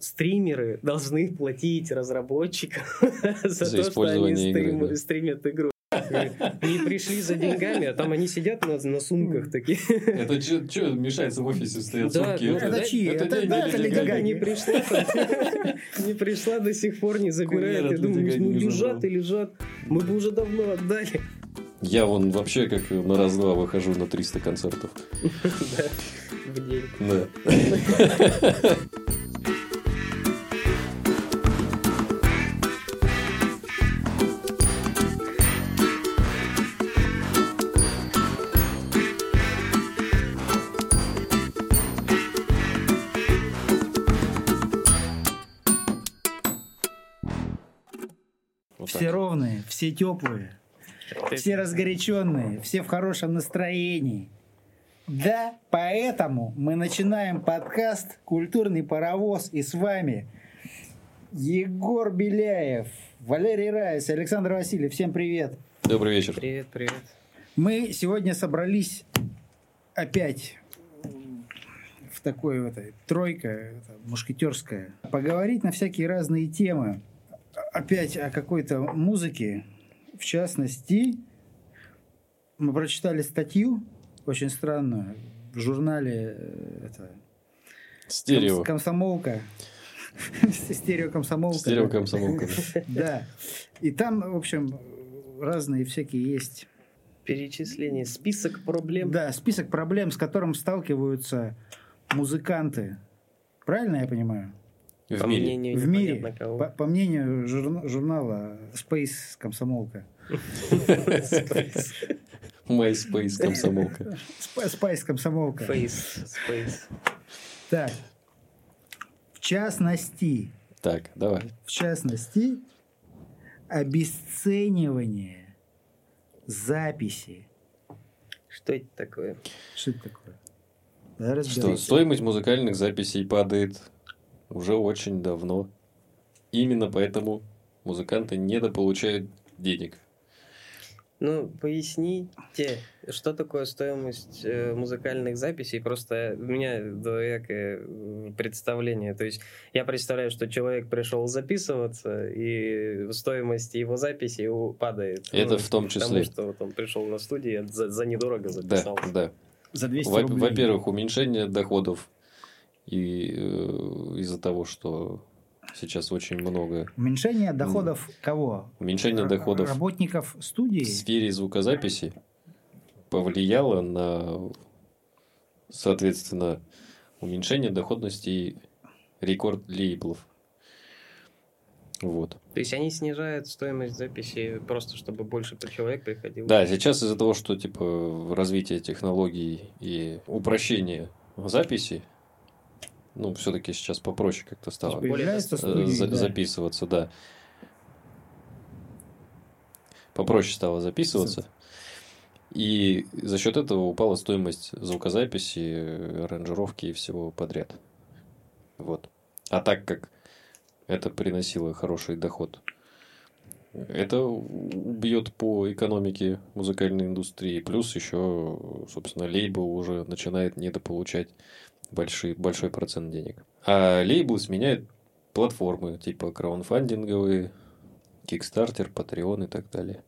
стримеры должны платить разработчикам за, за то, что они стрим, игры, да. стримят игру. Не пришли за деньгами, а там они сидят на, на сумках такие. Это что мешается в офисе стоят да, сумки? Ну, это, это чьи? Это, это, да, это деньги не пришла. Не пришла до сих пор, не забирает. Я думаю, ну лежат и лежат. Мы бы уже давно отдали. Я вон вообще как на раз-два выхожу на 300 концертов. Да, в день. Да. Все теплые, все разгоряченные, все в хорошем настроении. Да, поэтому мы начинаем подкаст «Культурный паровоз» и с вами Егор Беляев, Валерий Райс, Александр Васильев. Всем привет. Добрый вечер. Привет, привет. Мы сегодня собрались опять в такой вот тройка мушкетерская поговорить на всякие разные темы опять о какой-то музыке. В частности, мы прочитали статью очень странную в журнале э, это, Стерео. Комсомолка. Стерео комсомолка. Стерео комсомолка. Да. И там, в общем, разные всякие есть перечисление, список проблем. Да, список проблем, с которым сталкиваются музыканты. Правильно я понимаю? В по мире. Мнению, в мире. По, по мнению журна, журнала Space Комсомолка. MySpace Комсомолка. Space Комсомолка. Face, Space. Так. В частности. Так, давай. В частности, обесценивание записи. Что это такое? Что это такое? Да, что стоимость музыкальных записей падает уже очень давно. Именно поэтому музыканты недополучают денег. Ну, поясните, что такое стоимость э, музыкальных записей? Просто у меня двоякое представление. То есть я представляю, что человек пришел записываться, и стоимость его записи падает. Это ну, в том числе. Потому что вот он пришел на студию, за, за недорого записал. Да, да. За 200 Во- рублей. Во-первых, уменьшение доходов и э, из-за того, что сейчас очень много... Уменьшение доходов кого? Уменьшение доходов... Работников студии? В сфере звукозаписи повлияло на, соответственно, уменьшение доходности рекорд-лейблов. Вот. То есть они снижают стоимость записи просто, чтобы больше человек приходило? Да, сейчас из-за того, что типа развитие технологий и упрощение записи, ну, все-таки сейчас попроще как-то стало студии, за, да. записываться, да. Попроще стало записываться. И за счет этого упала стоимость звукозаписи, аранжировки и всего подряд. Вот. А так как это приносило хороший доход, это убьет по экономике музыкальной индустрии. Плюс еще, собственно, лейбл уже начинает недополучать большой, большой процент денег. А лейблы сменяют платформы, типа краунфандинговые, Kickstarter, Patreon и так далее.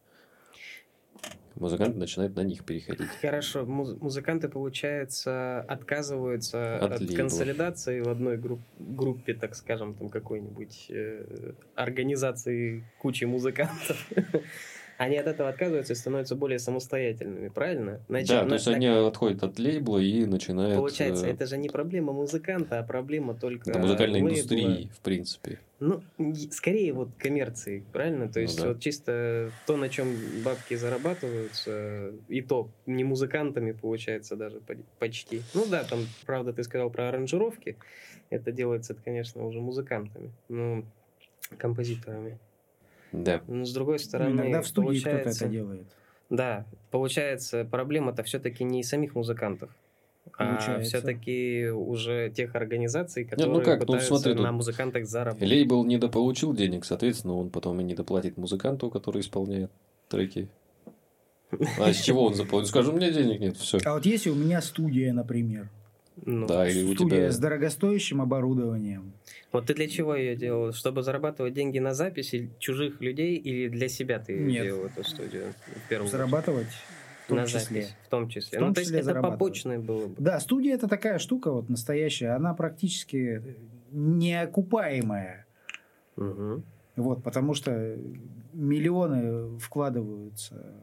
Музыканты начинают на них переходить. Хорошо, Муз- музыканты, получается, отказываются от, от консолидации в одной групп- группе, так скажем, там какой-нибудь э- организации кучи музыкантов. Они от этого отказываются и становятся более самостоятельными, правильно? Значит, да, на, то есть на... они отходят от лейбла и начинают... Получается, это же не проблема музыканта, а проблема только... Это музыкальной лейбла. индустрии, в принципе. Ну, скорее вот коммерции, правильно? То есть ну, да. вот чисто то, на чем бабки зарабатываются, и то не музыкантами получается даже почти. Ну да, там, правда, ты сказал про аранжировки. Это делается, конечно, уже музыкантами, ну, композиторами. Да. Но с другой стороны, ну, иногда в студии кто-то это делает. Да, получается, проблема-то все-таки не самих музыкантов, а все-таки уже тех организаций, которые Нет, ну как, пытаются ну, смотри, на музыкантах заработать. Лейбл недополучил денег, соответственно, он потом и недоплатит музыканту, который исполняет треки. А с чего он заплатит? Скажу, у меня денег нет, все. А вот если у меня студия, например, Ну, да, или у тебя... с дорогостоящим оборудованием. Вот ты для чего ее делал? Чтобы зарабатывать деньги на записи чужих людей или для себя ты Нет. делал эту студию? В зарабатывать в том на числе. Запись, в том числе. В том ну, числе то есть это побочное было бы. Да, студия это такая штука вот настоящая, она практически неокупаемая. Угу. Вот, потому что миллионы вкладываются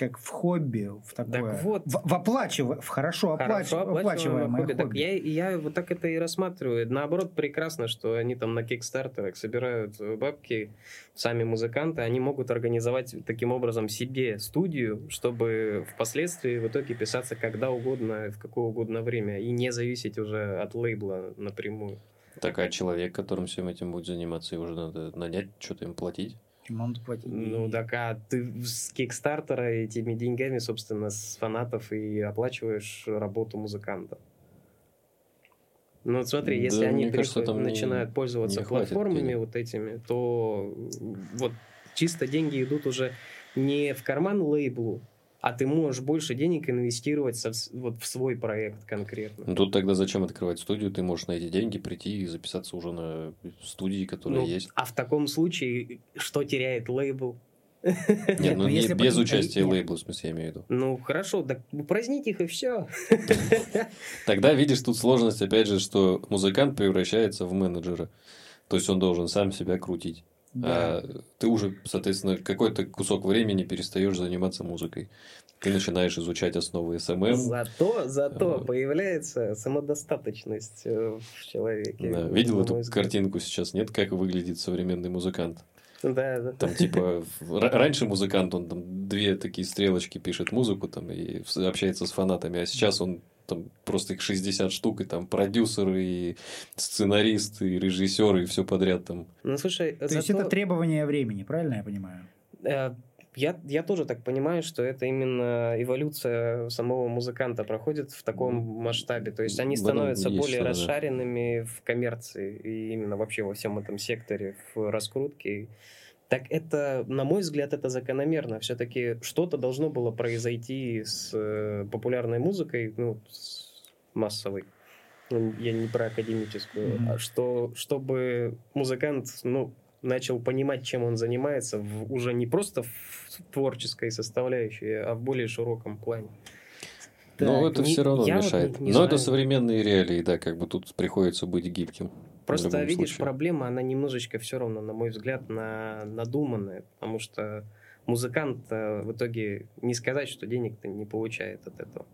как в хобби, в такое. Так вот, в, в, оплачив... в хорошо, хорошо оплач... оплачиваемое хобби. хобби. Так я, я вот так это и рассматриваю. Наоборот, прекрасно, что они там на кикстартерах собирают бабки, сами музыканты, они могут организовать таким образом себе студию, чтобы впоследствии в итоге писаться когда угодно, в какое угодно время, и не зависеть уже от лейбла напрямую. Так, а человек, которым всем этим будет заниматься, его уже надо нанять, что-то им платить? Платить? Ну, так а ты с Кикстартера этими деньгами, собственно, с фанатов и оплачиваешь работу музыканта. Ну, вот смотри, если да, они кажется, приходят, начинают не, пользоваться не платформами вот этими, то вот чисто деньги идут уже не в карман лейблу, а ты можешь больше денег инвестировать со, вот в свой проект конкретно. Ну, тут тогда зачем открывать студию? Ты можешь на эти деньги прийти и записаться уже на студии, которые ну, есть. А в таком случае что теряет лейбл? Нет, ну, ну не, без участия лейбла, в смысле, я имею в виду. Ну, хорошо, так упразднить их и все. Тогда видишь тут сложность, опять же, что музыкант превращается в менеджера. То есть он должен сам себя крутить. Да. А ты уже, соответственно, какой-то кусок времени перестаешь заниматься музыкой. Ты начинаешь изучать основы SMM. Зато, зато а, появляется самодостаточность э, в человеке. Да. Видел эту взгляд. картинку сейчас? Нет, как выглядит современный музыкант? Да, да. Там типа раньше музыкант он там две такие стрелочки пишет музыку там и общается с фанатами, а сейчас он там просто их 60 штук, и там продюсеры, и сценаристы, и режиссеры, и все подряд там. Ну, слушай, То зато... есть это требование времени, правильно я понимаю? Э, я, я тоже так понимаю, что это именно эволюция самого музыканта проходит в таком масштабе. То есть они становятся более расшаренными да. в коммерции и именно вообще во всем этом секторе, в раскрутке. Так это, на мой взгляд, это закономерно. Все-таки что-то должно было произойти с э, популярной музыкой, ну, с массовой. Ну, я не про академическую, mm-hmm. а что, чтобы музыкант, ну, начал понимать, чем он занимается, в, уже не просто в творческой составляющей, а в более широком плане. Но это не, все равно мешает. Вот не, не Но знаю. это современные реалии, да, как бы тут приходится быть гибким. Просто видишь, случае. проблема, она немножечко все равно, на мой взгляд, на, надуманная, потому что музыкант в итоге не сказать, что денег-то не получает от этого.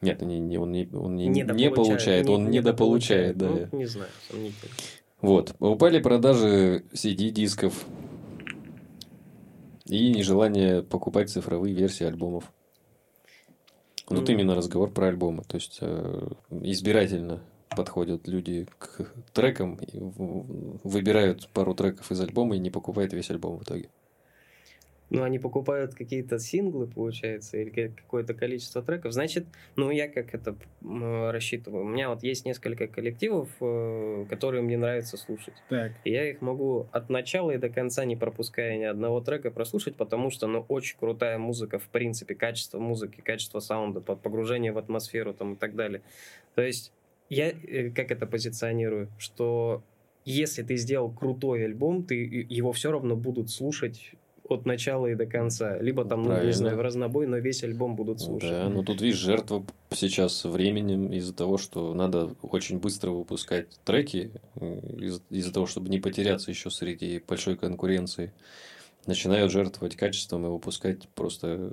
Нет, он не, он не, он не, не, не получает, он недополучает, да. Ну, не знаю, сомнительно. Вот. Упали продажи CD-дисков и нежелание покупать цифровые версии альбомов. Тут mm. именно разговор про альбомы. То есть э, избирательно подходят люди к трекам, выбирают пару треков из альбома и не покупают весь альбом в итоге. Ну, они покупают какие-то синглы, получается, или какое-то количество треков. Значит, ну, я как это рассчитываю. У меня вот есть несколько коллективов, э, которые мне нравится слушать. Так. И я их могу от начала и до конца, не пропуская ни одного трека, прослушать, потому что, ну, очень крутая музыка, в принципе, качество музыки, качество саунда, погружение в атмосферу там и так далее. То есть я э, как это позиционирую, что если ты сделал крутой альбом, ты его все равно будут слушать от начала и до конца. Либо там, ну, не знаю, в разнобой, но весь альбом будут слушать. Да, но тут, видишь, жертва сейчас временем из-за того, что надо очень быстро выпускать треки, э, из- из-за того, чтобы не потеряться еще среди большой конкуренции начинают жертвовать качеством и выпускать просто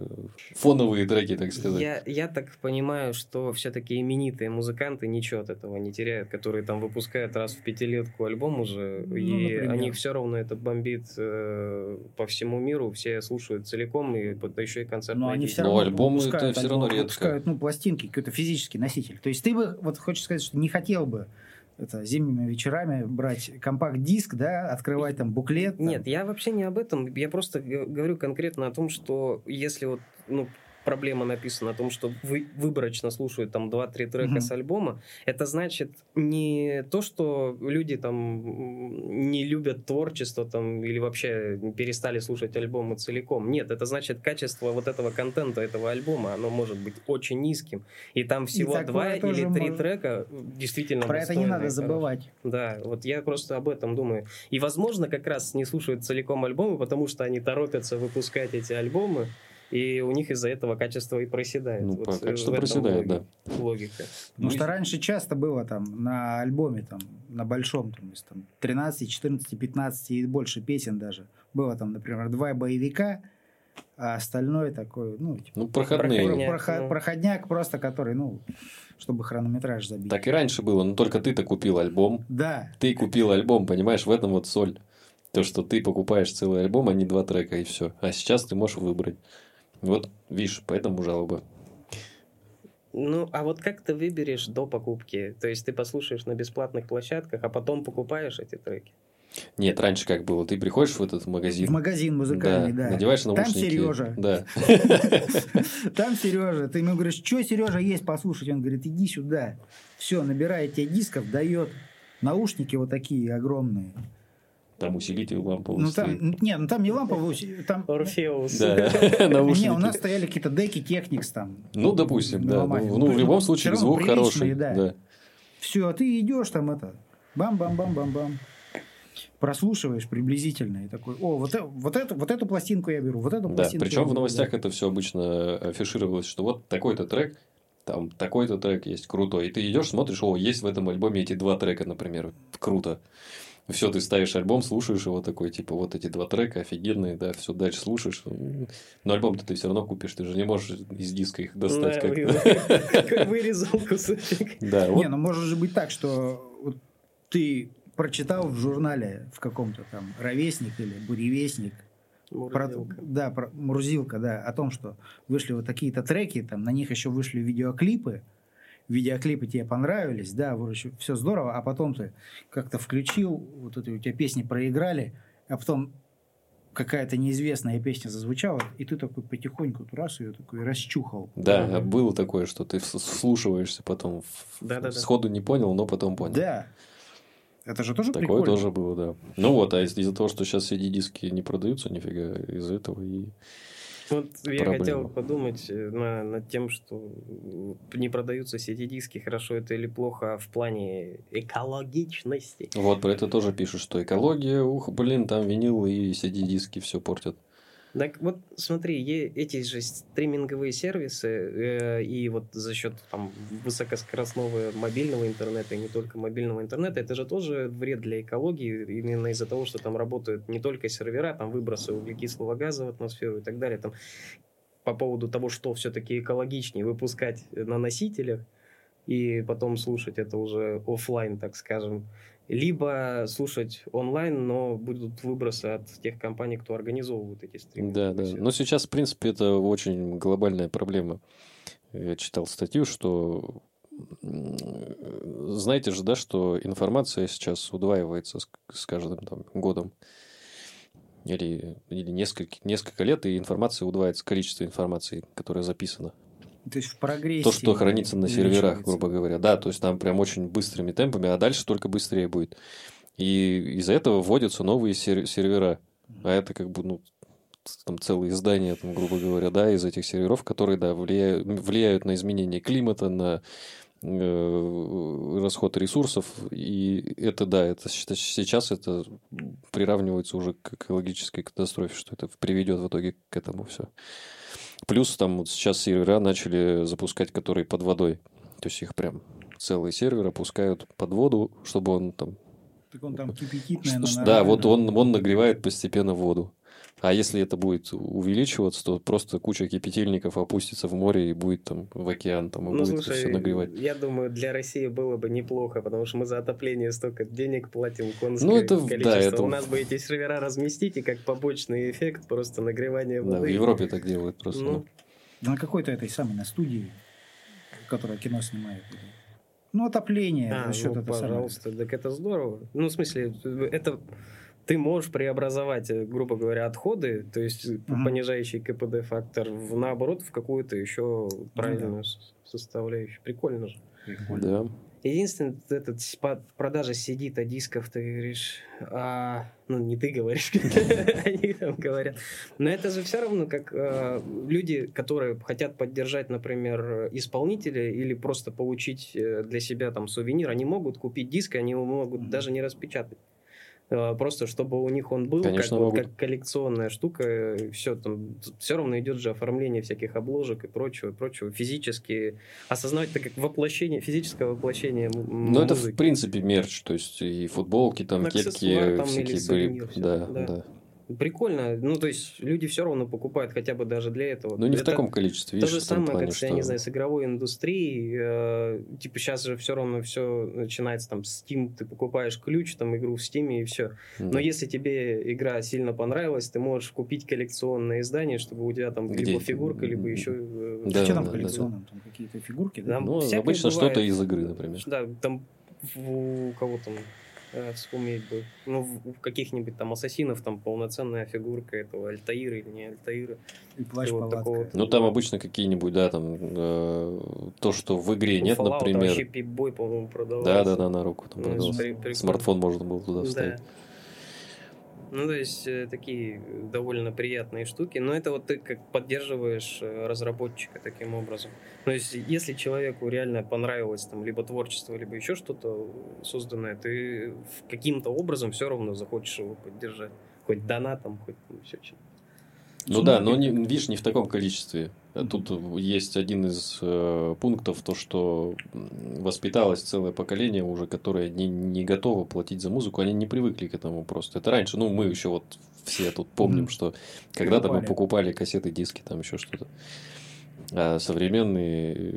фоновые треки, так сказать. Я, я так понимаю, что все-таки именитые музыканты ничего от этого не теряют, которые там выпускают раз в пятилетку альбом уже, ну, и например. они все равно это бомбит э, по всему миру, все слушают целиком, и да еще и концерт. Но они все равно Но альбомы это все равно редко. Выпускают, ну, пластинки, какой-то физический носитель. То есть ты бы, вот хочешь сказать, что не хотел бы это, зимними вечерами брать компакт-диск, да, открывать там буклет. Там. Нет, я вообще не об этом. Я просто говорю конкретно о том, что если вот, ну, проблема написана о том, что вы выборочно слушают там 2-3 трека mm-hmm. с альбома, это значит не то, что люди там не любят творчество там или вообще перестали слушать альбомы целиком. Нет, это значит качество вот этого контента этого альбома, оно может быть очень низким. И там всего и два или три может... трека действительно Про это не надо забывать. Да, вот я просто об этом думаю. И возможно как раз не слушают целиком альбомы, потому что они торопятся выпускать эти альбомы, и у них из-за этого качество и проседает. Ну, вот качество проседает, логика, да. Логика. Потому что раньше часто было там на альбоме, там, на большом, там, там, 13, 14, 15 и больше песен даже. Было там, например, два боевика, а остальное такое, ну, типа, ну проходные. Проходняк, проход, ну. проходняк просто, который, ну, чтобы хронометраж забить. Так и раньше было, но только ты-то купил альбом. Да. Ты купил альбом, понимаешь, в этом вот соль. То, что ты покупаешь целый альбом, а не два трека, и все. А сейчас ты можешь выбрать. Вот, видишь, поэтому жалоба. Ну, а вот как ты выберешь до покупки? То есть ты послушаешь на бесплатных площадках, а потом покупаешь эти треки? Нет, раньше как было? Ты приходишь в этот магазин. В магазин музыкальный, да. да. Надеваешь наушники. Там Сережа. Да. Там Сережа. Ты ему говоришь, что Сережа есть послушать? Он говорит, иди сюда. Все, набирает тебе дисков, дает наушники вот такие огромные. Там усилитель ламповый ну, там, Не, ну там не ламповый усилитель. Там... Орфеус. Да, Не, у нас стояли какие-то деки Техникс там. Ну, допустим, да. Ну, в любом случае, звук хороший. Да. Все, а ты идешь там это, бам-бам-бам-бам-бам прослушиваешь приблизительно и такой, о, вот, э, вот, эту, вот эту пластинку я беру, вот эту да, пластинку. Причем в новостях да. это все обычно афишировалось, что вот такой-то трек, там такой-то трек есть крутой. И ты идешь, смотришь, о, есть в этом альбоме эти два трека, например, круто все, ты ставишь альбом, слушаешь его такой, типа, вот эти два трека офигенные, да, все дальше слушаешь. Но альбом-то ты все равно купишь, ты же не можешь из диска их достать. как вырезал кусочек. Да, Не, ну может же быть так, что ты прочитал в журнале в каком-то там ровесник или буревестник, Мурзилка. Про, да, про, Мурзилка, да, о том, что вышли вот такие-то треки, там на них еще вышли видеоклипы, видеоклипы тебе понравились, да, вроде все здорово, а потом ты как-то включил, вот эти у тебя песни проиграли, а потом какая-то неизвестная песня зазвучала, и ты такой потихоньку раз ее такой расчухал. Да, mm-hmm. было такое, что ты вслушиваешься потом, да, да, сходу да. не понял, но потом понял. Да. Это же тоже Такое прикольно. тоже было, да. Ну вот, а из-за того, что сейчас CD-диски не продаются нифига, из-за этого и вот я хотел подумать э, на, над тем, что не продаются CD-диски, хорошо это или плохо в плане экологичности. Вот, про это тоже пишут, что экология, ух, блин, там винил и CD-диски все портят. Так вот, смотри, эти же стриминговые сервисы, э, и вот за счет там, высокоскоростного мобильного интернета, и не только мобильного интернета, это же тоже вред для экологии, именно из-за того, что там работают не только сервера, там выбросы углекислого газа в атмосферу и так далее. Там, по поводу того, что все-таки экологичнее выпускать на носителях, и потом слушать это уже офлайн, так скажем, либо слушать онлайн, но будут выбросы от тех компаний, кто организовывает эти стримы. Да, да. Но сейчас, в принципе, это очень глобальная проблема. Я читал статью, что знаете же, да, что информация сейчас удваивается с, с каждым там, годом. Или, или несколько, несколько лет, и информация удваивается, количество информации, которая записана. То есть в прогрессе. То, что хранится на серверах, грубо говоря. Да, то есть там прям очень быстрыми темпами, а дальше только быстрее будет. И из-за этого вводятся новые сер- сервера. А это как бы, ну, там целые издания, там, грубо говоря, да, из этих серверов, которые, да, влияют, влияют на изменение климата, на э, расход ресурсов, и это, да, это сейчас это приравнивается уже к экологической катастрофе, что это приведет в итоге к этому все. Плюс там вот сейчас сервера начали запускать, которые под водой. То есть их прям целый сервер опускают под воду, чтобы он там... Так он там кипятит, наверное, Да, вот он, он нагревает постепенно воду. А если это будет увеличиваться, то просто куча кипятильников опустится в море и будет там в океан там и ну, будет слушай, все нагревать. Я думаю, для России было бы неплохо, потому что мы за отопление столько денег платим конское ну, это, количество. Да, это... У нас бы эти сервера разместить и как побочный эффект просто нагревание воды. Да, в Европе так делают просто. Ну, ну. На какой-то этой самой, на студии, которая кино снимает. Ну, отопление. А, ну, пожалуйста, самое. так это здорово. Ну, в смысле, это ты можешь преобразовать, э, грубо говоря, отходы, то есть mm-hmm. понижающий КПД фактор, в, наоборот, в какую-то еще правильную mm-hmm. составляющую. Прикольно же. Прикольно. Да. Единственное, этот продажа CD-то дисков, ты говоришь, а, ну не ты говоришь, они там говорят. Но это же все равно как э, люди, которые хотят поддержать, например, исполнителя или просто получить для себя там сувенир, они могут купить диск, они его могут даже не распечатать. Э, просто чтобы у них он был Конечно, как, вот, как коллекционная штука, все там, все равно идет же оформление всяких обложек и прочего, и прочего, физически осознавать это как воплощение, физическое воплощение Ну, это в принципе мерч, то есть и футболки, там, кепки, всякие были, да, да. да. Прикольно. Ну, то есть, люди все равно покупают хотя бы даже для этого. Ну, не это в таком количестве. То же самое, плане, как, что... я не знаю, с игровой индустрией. Э, типа, сейчас же все равно все начинается там Steam, ты покупаешь ключ, там, игру в Steam и все. Да. Но если тебе игра сильно понравилась, ты можешь купить коллекционное издание, чтобы у тебя там Где? либо фигурка, либо еще... Э, да, что там да, коллекционном? Да. Там какие-то фигурки? Да? Там ну, обычно что-то из игры, например. Да, там у кого там э, вспомнить бы. Ну, в, в каких-нибудь там ассасинов там полноценная фигурка этого Альтаира или не Альтаира. И плащ вот такого. Ну, там обычно какие-нибудь, да, там э, то, что в игре ну, нет, Fallout, например. Там пип-бой, по-моему, продавался. Да, да, да, на руку там ну, продавался. Смартфон можно было туда вставить. Да. Ну, то есть э, такие довольно приятные штуки. Но это вот ты как поддерживаешь э, разработчика таким образом. То есть, если человеку реально понравилось там либо творчество, либо еще что-то созданное, ты каким-то образом все равно захочешь его поддержать. Хоть донатом, хоть все чем-то. Ну да, но не, видишь, не в таком количестве. Тут есть один из э, пунктов, то, что воспиталось целое поколение уже, которое не, не готово платить за музыку, они не привыкли к этому просто. Это раньше, ну, мы еще вот все тут помним, что когда-то мы покупали кассеты, диски, там еще что-то. А современные э,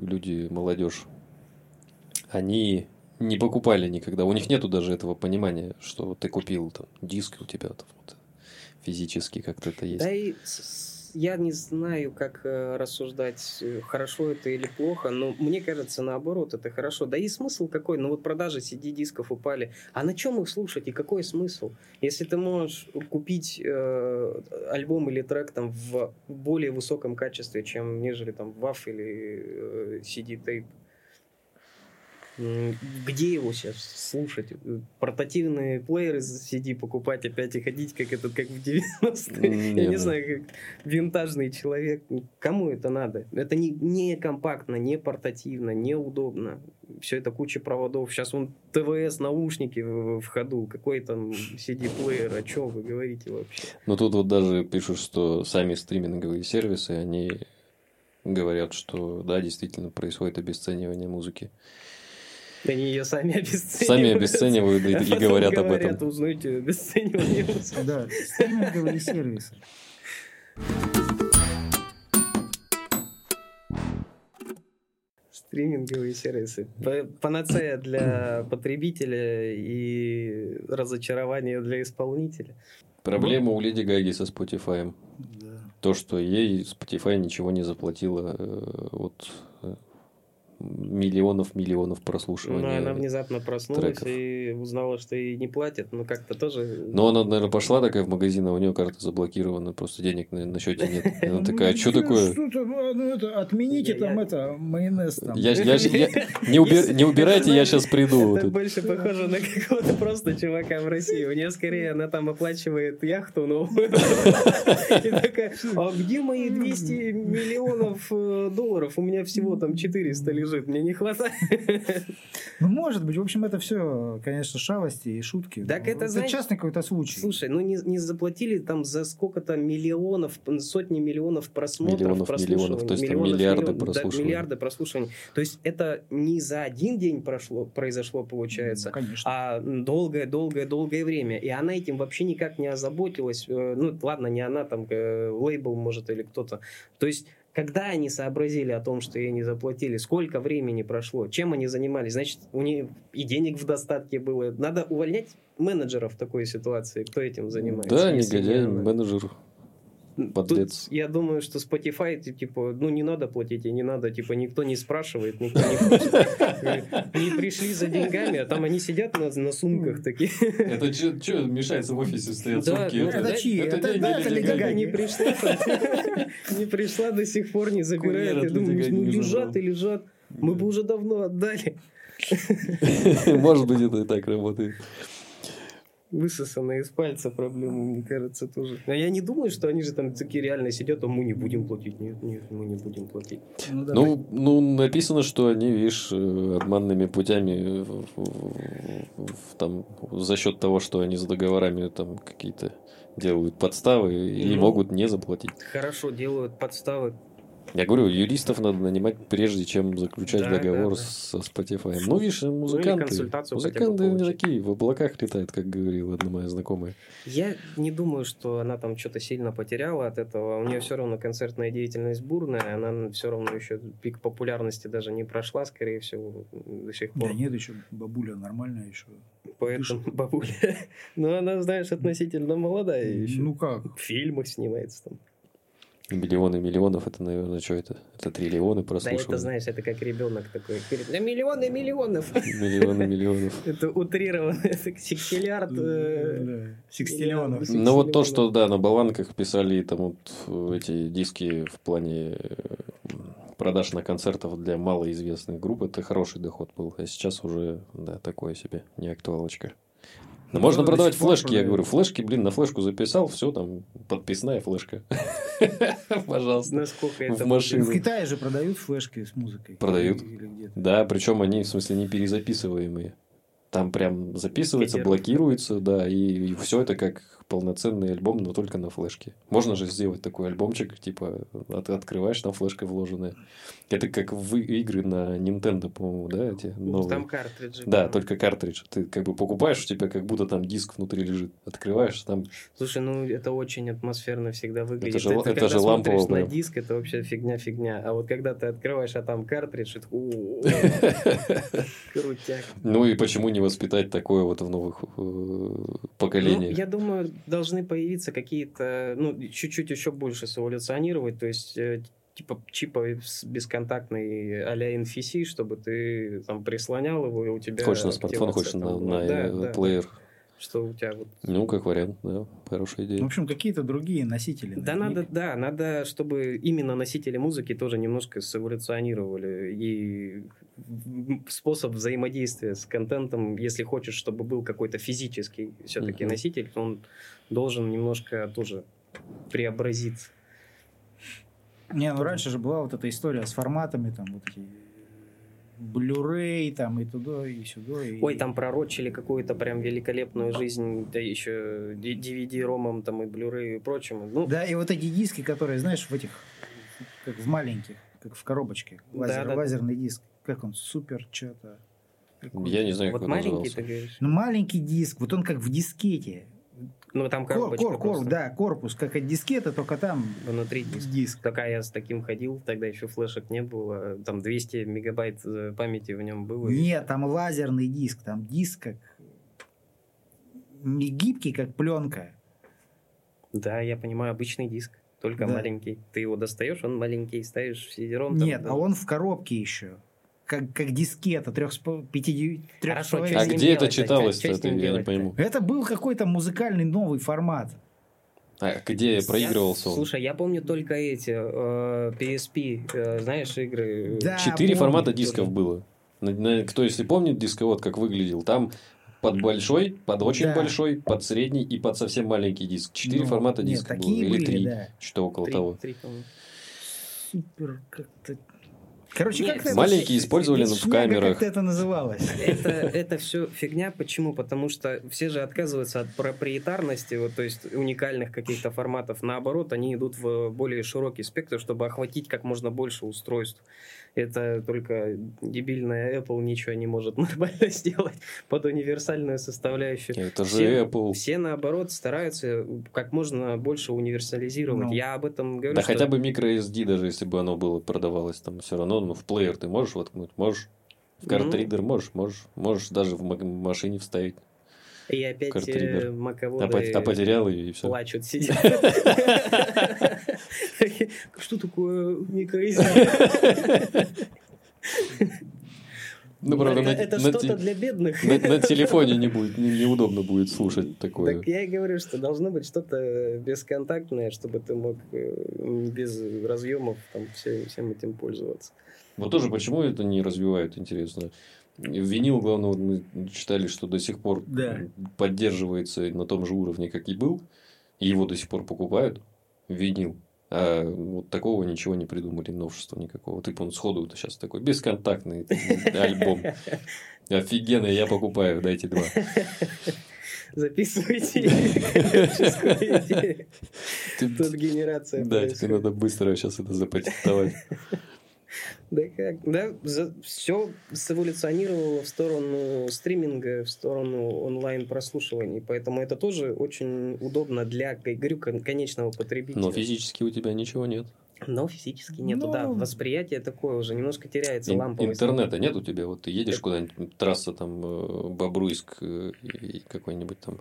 люди, молодежь, они не покупали никогда. У них нету даже этого понимания, что ты купил там диск, у тебя там вот, физически как-то это есть. Да и я не знаю, как э, рассуждать, э, хорошо это или плохо, но мне кажется, наоборот, это хорошо. Да и смысл какой? Ну вот продажи CD-дисков упали. А на чем их слушать и какой смысл? Если ты можешь купить э, альбом или трек там в более высоком качестве, чем нежели там WAV или э, CD-тейп, где его сейчас слушать? Портативные плееры CD покупать опять и ходить, как это, как в 90-е? Я не знаю, как винтажный человек. Кому это надо? Это не, не компактно, не портативно, не удобно. Все это куча проводов. Сейчас он ТВС, наушники в, в ходу. Какой там CD-плеер? О чем вы говорите вообще? Ну, тут вот даже пишут, что сами стриминговые сервисы, они говорят, что да, действительно происходит обесценивание музыки. Они ее сами обесценивают. Сами обесценивают и, и говорят об этом. Узнайте обесценивание. Да, стриминговые сервисы. Стриминговые сервисы. Панацея для потребителя и разочарование для исполнителя. Проблема у Леди Гаги со Spotify. То, что ей Spotify ничего не заплатила э, вот миллионов миллионов прослушиваний. Ну, она внезапно проснулась треков. и узнала, что ей не платят, ну как-то тоже. Ну, она, наверное, пошла такая в магазин, а у нее карта заблокирована, просто денег на, на счете нет. Она ну, такая, а что такое? Ну, это, отмените там это, майонез там. Не убирайте, я сейчас приду. Это больше похоже на какого-то просто чувака в России. У нее скорее она там оплачивает яхту новую. И такая, а где мои 200 миллионов э, долларов? У меня всего там 400 лежит лежит, мне не хватает. Ну, может быть. В общем, это все, конечно, шалости и шутки. Так это, это частный какой-то случай. Слушай, ну не, не заплатили там за сколько-то миллионов, сотни миллионов просмотров, миллионов, миллионов, то есть миллионов, миллиарды миллион, прослушиваний. Да, миллиарды прослушиваний. То есть это не за один день прошло, произошло, получается, ну, конечно. а долгое-долгое-долгое время. И она этим вообще никак не озаботилась. Э, ну, ладно, не она, там, э, лейбл, может, или кто-то. То есть когда они сообразили о том, что ей не заплатили, сколько времени прошло, чем они занимались, значит, у них и денег в достатке было. Надо увольнять менеджеров в такой ситуации, кто этим занимается. Да, негодяй, менеджер. Подлец. Тут я думаю, что Spotify, типа, ну не надо платить, и не надо, типа, никто не спрашивает, никто не хочет. Не пришли за деньгами, а там они сидят на, на сумках такие. Это что мешается в офисе стоят Да, сумки? ну, Это да, чьи? это Это да, Леди не пришла, не пришла до сих пор, не забирает. Я думаю, ну лежат и лежат. Мы бы уже давно отдали. Может быть, это и так работает. Высосанные из пальца проблемы, мне кажется, тоже. А я не думаю, что они же там такие реально сидят, а мы не будем платить. Нет, нет, мы не будем платить. Ну, давай. Ну, ну, написано, что они, видишь, э, обманными путями в- в- в- там, за счет того, что они за договорами там какие-то делают подставы и Ну. могут не заплатить. Хорошо делают подставы. Я говорю, юристов надо нанимать, прежде чем заключать Да, договор да, да. со Spotify. Ну, видишь, музыканты, бы музыканты не такие, в облаках летают, как говорила одна моя знакомая. Я не думаю, что она там что-то сильно потеряла от этого. У нее все равно концертная деятельность бурная, она все равно еще пик популярности даже не прошла, скорее всего, до сих пор. Да нет, еще бабуля нормальная еще. Поэтому бабуля. Ну, она, знаешь, относительно молодая еще. Ну как? В фильмах снимается там. Миллионы миллионов, это, наверное, что это? Это триллионы Да, прослушивания. это, знаешь, это как ребенок такой. говорит, Да миллионы миллионов. Миллионы миллионов. Это утрированно. Секстиллиард. э, Да. Секстиллионов. Ну вот то, что да, на болванках писали там вот э, эти диски в плане э, продаж на концертов для малоизвестных групп, это хороший доход был. А сейчас уже, да, такое себе, не актуалочка. Но Ну, можно продавать флешки, я говорю, флешки, блин, на флешку записал, все там, подписная флешка. Пожалуйста. Насколько это... В машину. В Китае же продают флешки с музыкой. Продают. Да, причем они, в смысле, не перезаписываемые. Там прям записывается, Федерация. блокируется, да, и, все это как полноценный альбом, но только на флешке. Можно же сделать такой альбомчик, типа, от- открываешь, там флешка вложенная. Это как в и- игры на Nintendo, по-моему, да, эти новые. Там картриджи. Да, только картридж. Ты как бы покупаешь, у тебя как будто там диск внутри лежит. Открываешь, там Слушай, ну это очень атмосферно всегда выглядит. же- это когда же лампово смотришь на диск, это вообще фигня-фигня. А вот когда ты открываешь, а там картридж, это крутяк. Ну и почему не воспитать такое вот в новых э, Ну, поколениях? я думаю, должны появиться какие-то, ну, чуть-чуть еще больше эволюционировать, то есть э, типа чипа бесконтактный а-ля NFC, чтобы ты там прислонял его, и у тебя... Хочешь на смартфон, хочешь на, там, на, ну, да, э, да, плеер. Что у тебя вот Ну, как вариант, да, хорошая идея. В общем, какие-то другие носители. Да, наверняка. надо, да, надо, чтобы именно носители музыки тоже немножко сэволюционировали. И способ взаимодействия с контентом, если хочешь, чтобы был какой-то физический все-таки Мгм. носитель, то он должен немножко тоже преобразиться. Не, ну раньше же была вот эта история с форматами, там вот эти Blu-ray, там и туда, и сюда. И... Ой, там пророчили какую-то прям великолепную жизнь, да еще DVD-ромом там и Blu-ray и прочему. Ну, Да, и вот эти диски, которые, знаешь, в этих, как в маленьких, как в коробочке, лазер, Да-да. лазерный диск, как он, супер что-то. Я не знаю, вот как он маленький, назывался. ты говоришь? Ну, маленький диск, вот он как в дискете. Ну, там Кор- коробочка кор- кор- да, корпус, как от дискета, только там внутри диска. диск. Пока я с таким ходил, тогда еще флешек не было. Там 200 мегабайт э, памяти в нем было. Нет, там лазерный диск, там диск как не гибкий, как пленка. Да, я понимаю, обычный диск, только Да. маленький. Ты его достаешь, он маленький, ставишь в там, Нет, да. а он в коробке еще. Как, как дискета, трех пяти, трех Хорошо, А где это с Это я не пойму. Это был какой-то музыкальный новый формат. А где проигрывался Я- он? Слушай, я помню только эти э, PSP, э, знаешь, игры. Да, Четыре помню формата тоже. дисков было. На- на- Кто, если помнит дисковод, как выглядел, там под большой, под очень Да. большой, под средний и под совсем маленький диск. Четыре Ну, формата нет, диска было. такие Или были, три. да. Что-то около Три- того. три, по-моему. Супер как-то... Короче, Нет, как это... Маленькие использовали ну, в камерах. как-то это называлось. Это, это все фигня. Почему? Потому что все же отказываются от проприетарности, вот, то есть уникальных каких-то форматов. Наоборот, они идут в более широкий спектр, чтобы охватить как можно больше устройств. Это только дебильная Apple ничего не может нормально сделать под универсальную составляющую. Это же Все- Apple. Все, наоборот, стараются как можно больше универсализировать. Ну. Я об этом говорю. Да что- хотя бы microSD, даже если бы оно было продавалось, там все равно, ну, в плеер ты можешь воткнуть, можешь. В Ну. картридер можешь, можешь, можешь даже в ма- машине вставить. И опять э, маководы а, а потерял и все. Плачут, сидят. Что такое микроизм? Ну, правда, это, на, это на, что-то для бедных. На, на телефоне не будет, не, неудобно будет слушать такое. Так я и говорю, что должно быть что-то бесконтактное, чтобы ты мог э, без разъемов там, все, всем этим пользоваться. Вот тоже почему это не развивает, интересно. Винил, главное, вот мы читали, что до сих пор да. поддерживается на том же уровне, как и был. И его до сих пор покупают. Винил. А вот такого ничего не придумали, новшества никакого. Типа он сходу -то сейчас такой бесконтактный альбом. Офигенный, я покупаю, дайте два. Записывайте Тут генерация. Да, тебе надо быстро сейчас это запатентовать. Да как? Да, за, все сэволюционировало в сторону стриминга, в сторону онлайн-прослушиваний. Поэтому это тоже очень удобно для, говорю, конечного потребителя. Но физически у тебя ничего нет. Но физически нету, Но... да. Ну, Восприятие такое уже немножко теряется, ламповость. Интернета нет у тебя? Вот ты едешь это... куда-нибудь, трасса там э, Бобруйск э, и какой-нибудь там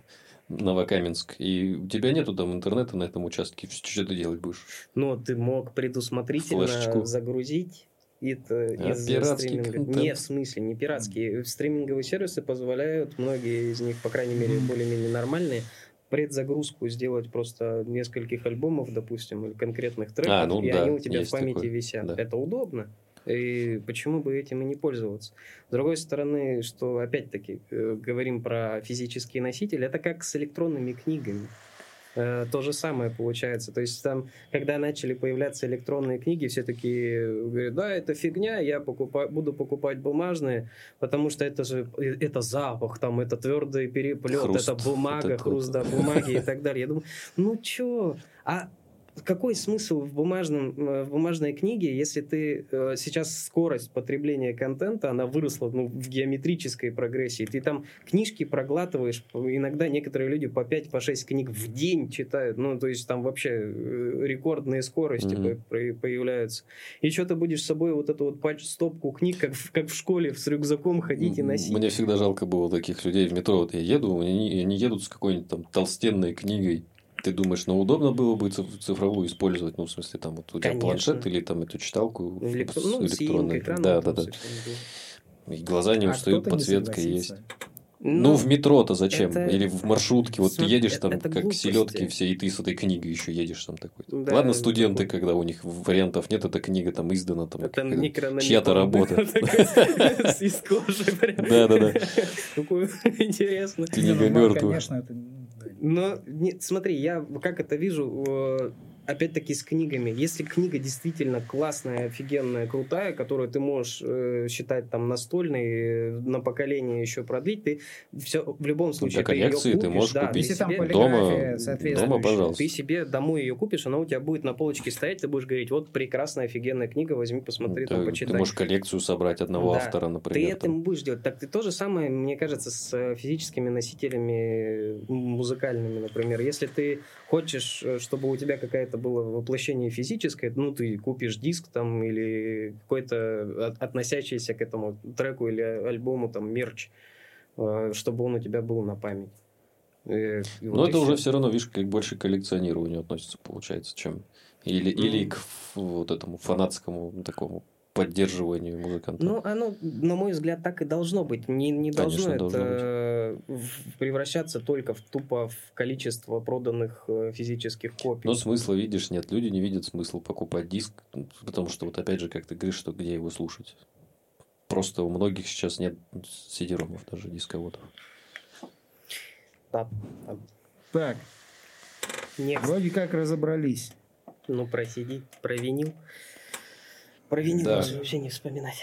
Новокаменск, и у тебя нету там интернета на этом участке, что ты делать будешь? Ну, ты мог предусмотрительно Флешечку. загрузить это а из стриминга. Контент. Нет, в смысле, не пиратские. Стриминговые сервисы позволяют, многие из них, по крайней мере, более-менее нормальные, предзагрузку сделать просто нескольких альбомов, допустим, или конкретных треков, а, ну, и да, они у тебя в памяти такое. висят. Да. Это удобно. И почему бы этим и не пользоваться? С другой стороны, что опять-таки э, говорим про физические носители, это как с электронными книгами. Э, то же самое получается. То есть там, когда начали появляться электронные книги, все такие говорят, да, это фигня, я покупаю, буду покупать бумажные, потому что это же э, это запах, там, это твердый переплет, хруст, это бумага, это хруст, да, бумаги и так далее. Я думаю, ну чё? А какой смысл в, бумажном, э, в бумажной книге, если ты э, сейчас скорость потребления контента, она выросла ну, в геометрической прогрессии. Ты там книжки проглатываешь, иногда некоторые люди по 5-6 по книг в день читают, ну, то есть там вообще э, рекордные скорости mm-hmm. появляются. И что ты будешь с собой вот эту вот стопку книг, как, в, как в школе, с рюкзаком ходить и носить? Мне всегда жалко было таких людей в метро. Вот я еду, они, они едут с какой-нибудь там толстенной книгой, ты думаешь, ну удобно было бы цифровую использовать, ну в смысле там вот у тебя Конечно. планшет или там эту читалку Электро... ну, электронную, да, да, да. И глаза не а устают, подсветка есть. Ну, ну, в метро-то зачем? Это... Или в маршрутке. Вот Смотри, ты едешь там, это как глупости. селедки все, и ты с этой книгой еще едешь там такой. Да, Ладно, студенты, это... когда у них вариантов нет, эта книга там издана, там чья-то работа. Из кожи Да, да, да. Какое интересно. Книга мертвая. Конечно, это но нет, смотри, я как это вижу, опять-таки с книгами. Если книга действительно классная, офигенная, крутая, которую ты можешь э, считать там настольной, э, на поколение еще продлить, ты все в любом случае Для коллекции ты, купишь, ты можешь да, купить ты себе дома, дома, пожалуйста. Ты себе домой ее купишь, она у тебя будет на полочке стоять, ты будешь говорить, вот прекрасная, офигенная книга, возьми, посмотри, ты, там, почитай. Ты можешь коллекцию собрать одного да, автора, например. Ты этим будешь делать. Так ты то же самое, мне кажется, с э, физическими носителями музыкальными, например. Если ты хочешь, чтобы у тебя какая-то было воплощение физическое, ну, ты купишь диск там или какой-то относящийся к этому треку или альбому там мерч, э, чтобы он у тебя был на память. И, и Но вот это уже все равно, видишь, как больше к коллекционированию относится, получается, чем... Или, mm. или к вот этому фанатскому такому поддерживанию музыканта. Ну, оно, на мой взгляд, так и должно быть. Не, не должно Конечно, это должно превращаться только в тупо в количество проданных э, физических копий. Но смысла, видишь, нет. Люди не видят смысла покупать диск, потому что вот опять же, как ты говоришь, что где его слушать. Просто у многих сейчас нет сидеромов, даже дисководов. Да. Так. Next. Вроде как разобрались. Ну, про CD, про винил. Про винил да. лучше вообще не вспоминать.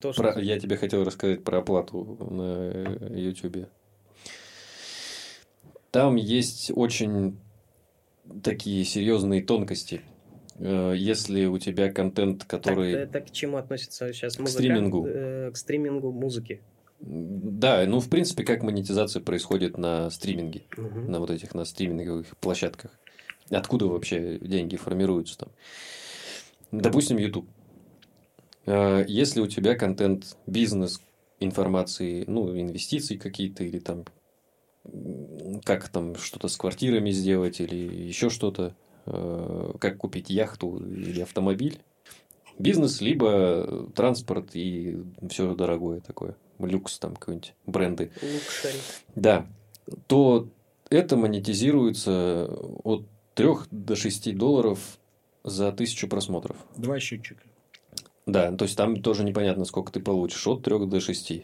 То, про, я тебе хотел рассказать про оплату на YouTube. Там есть очень такие серьезные тонкости. Э, если у тебя контент, который... Так, это к чему относится сейчас музыка? К стримингу. Э, к стримингу музыки. Да, ну, в принципе, как монетизация происходит на стриминге, угу. на вот этих, на стриминговых площадках. Откуда вообще деньги формируются там? Допустим, YouTube. Э, если у тебя контент бизнес информации, ну, инвестиции какие-то, или там как там что-то с квартирами сделать, или еще что-то, э, как купить яхту или автомобиль, бизнес, либо транспорт и все дорогое такое, люкс там какой-нибудь, бренды. Лукшери. Да, то это монетизируется от 3 до 6 долларов за тысячу просмотров. Два счетчика. Да, то есть там тоже непонятно, сколько ты получишь, от 3 до 6.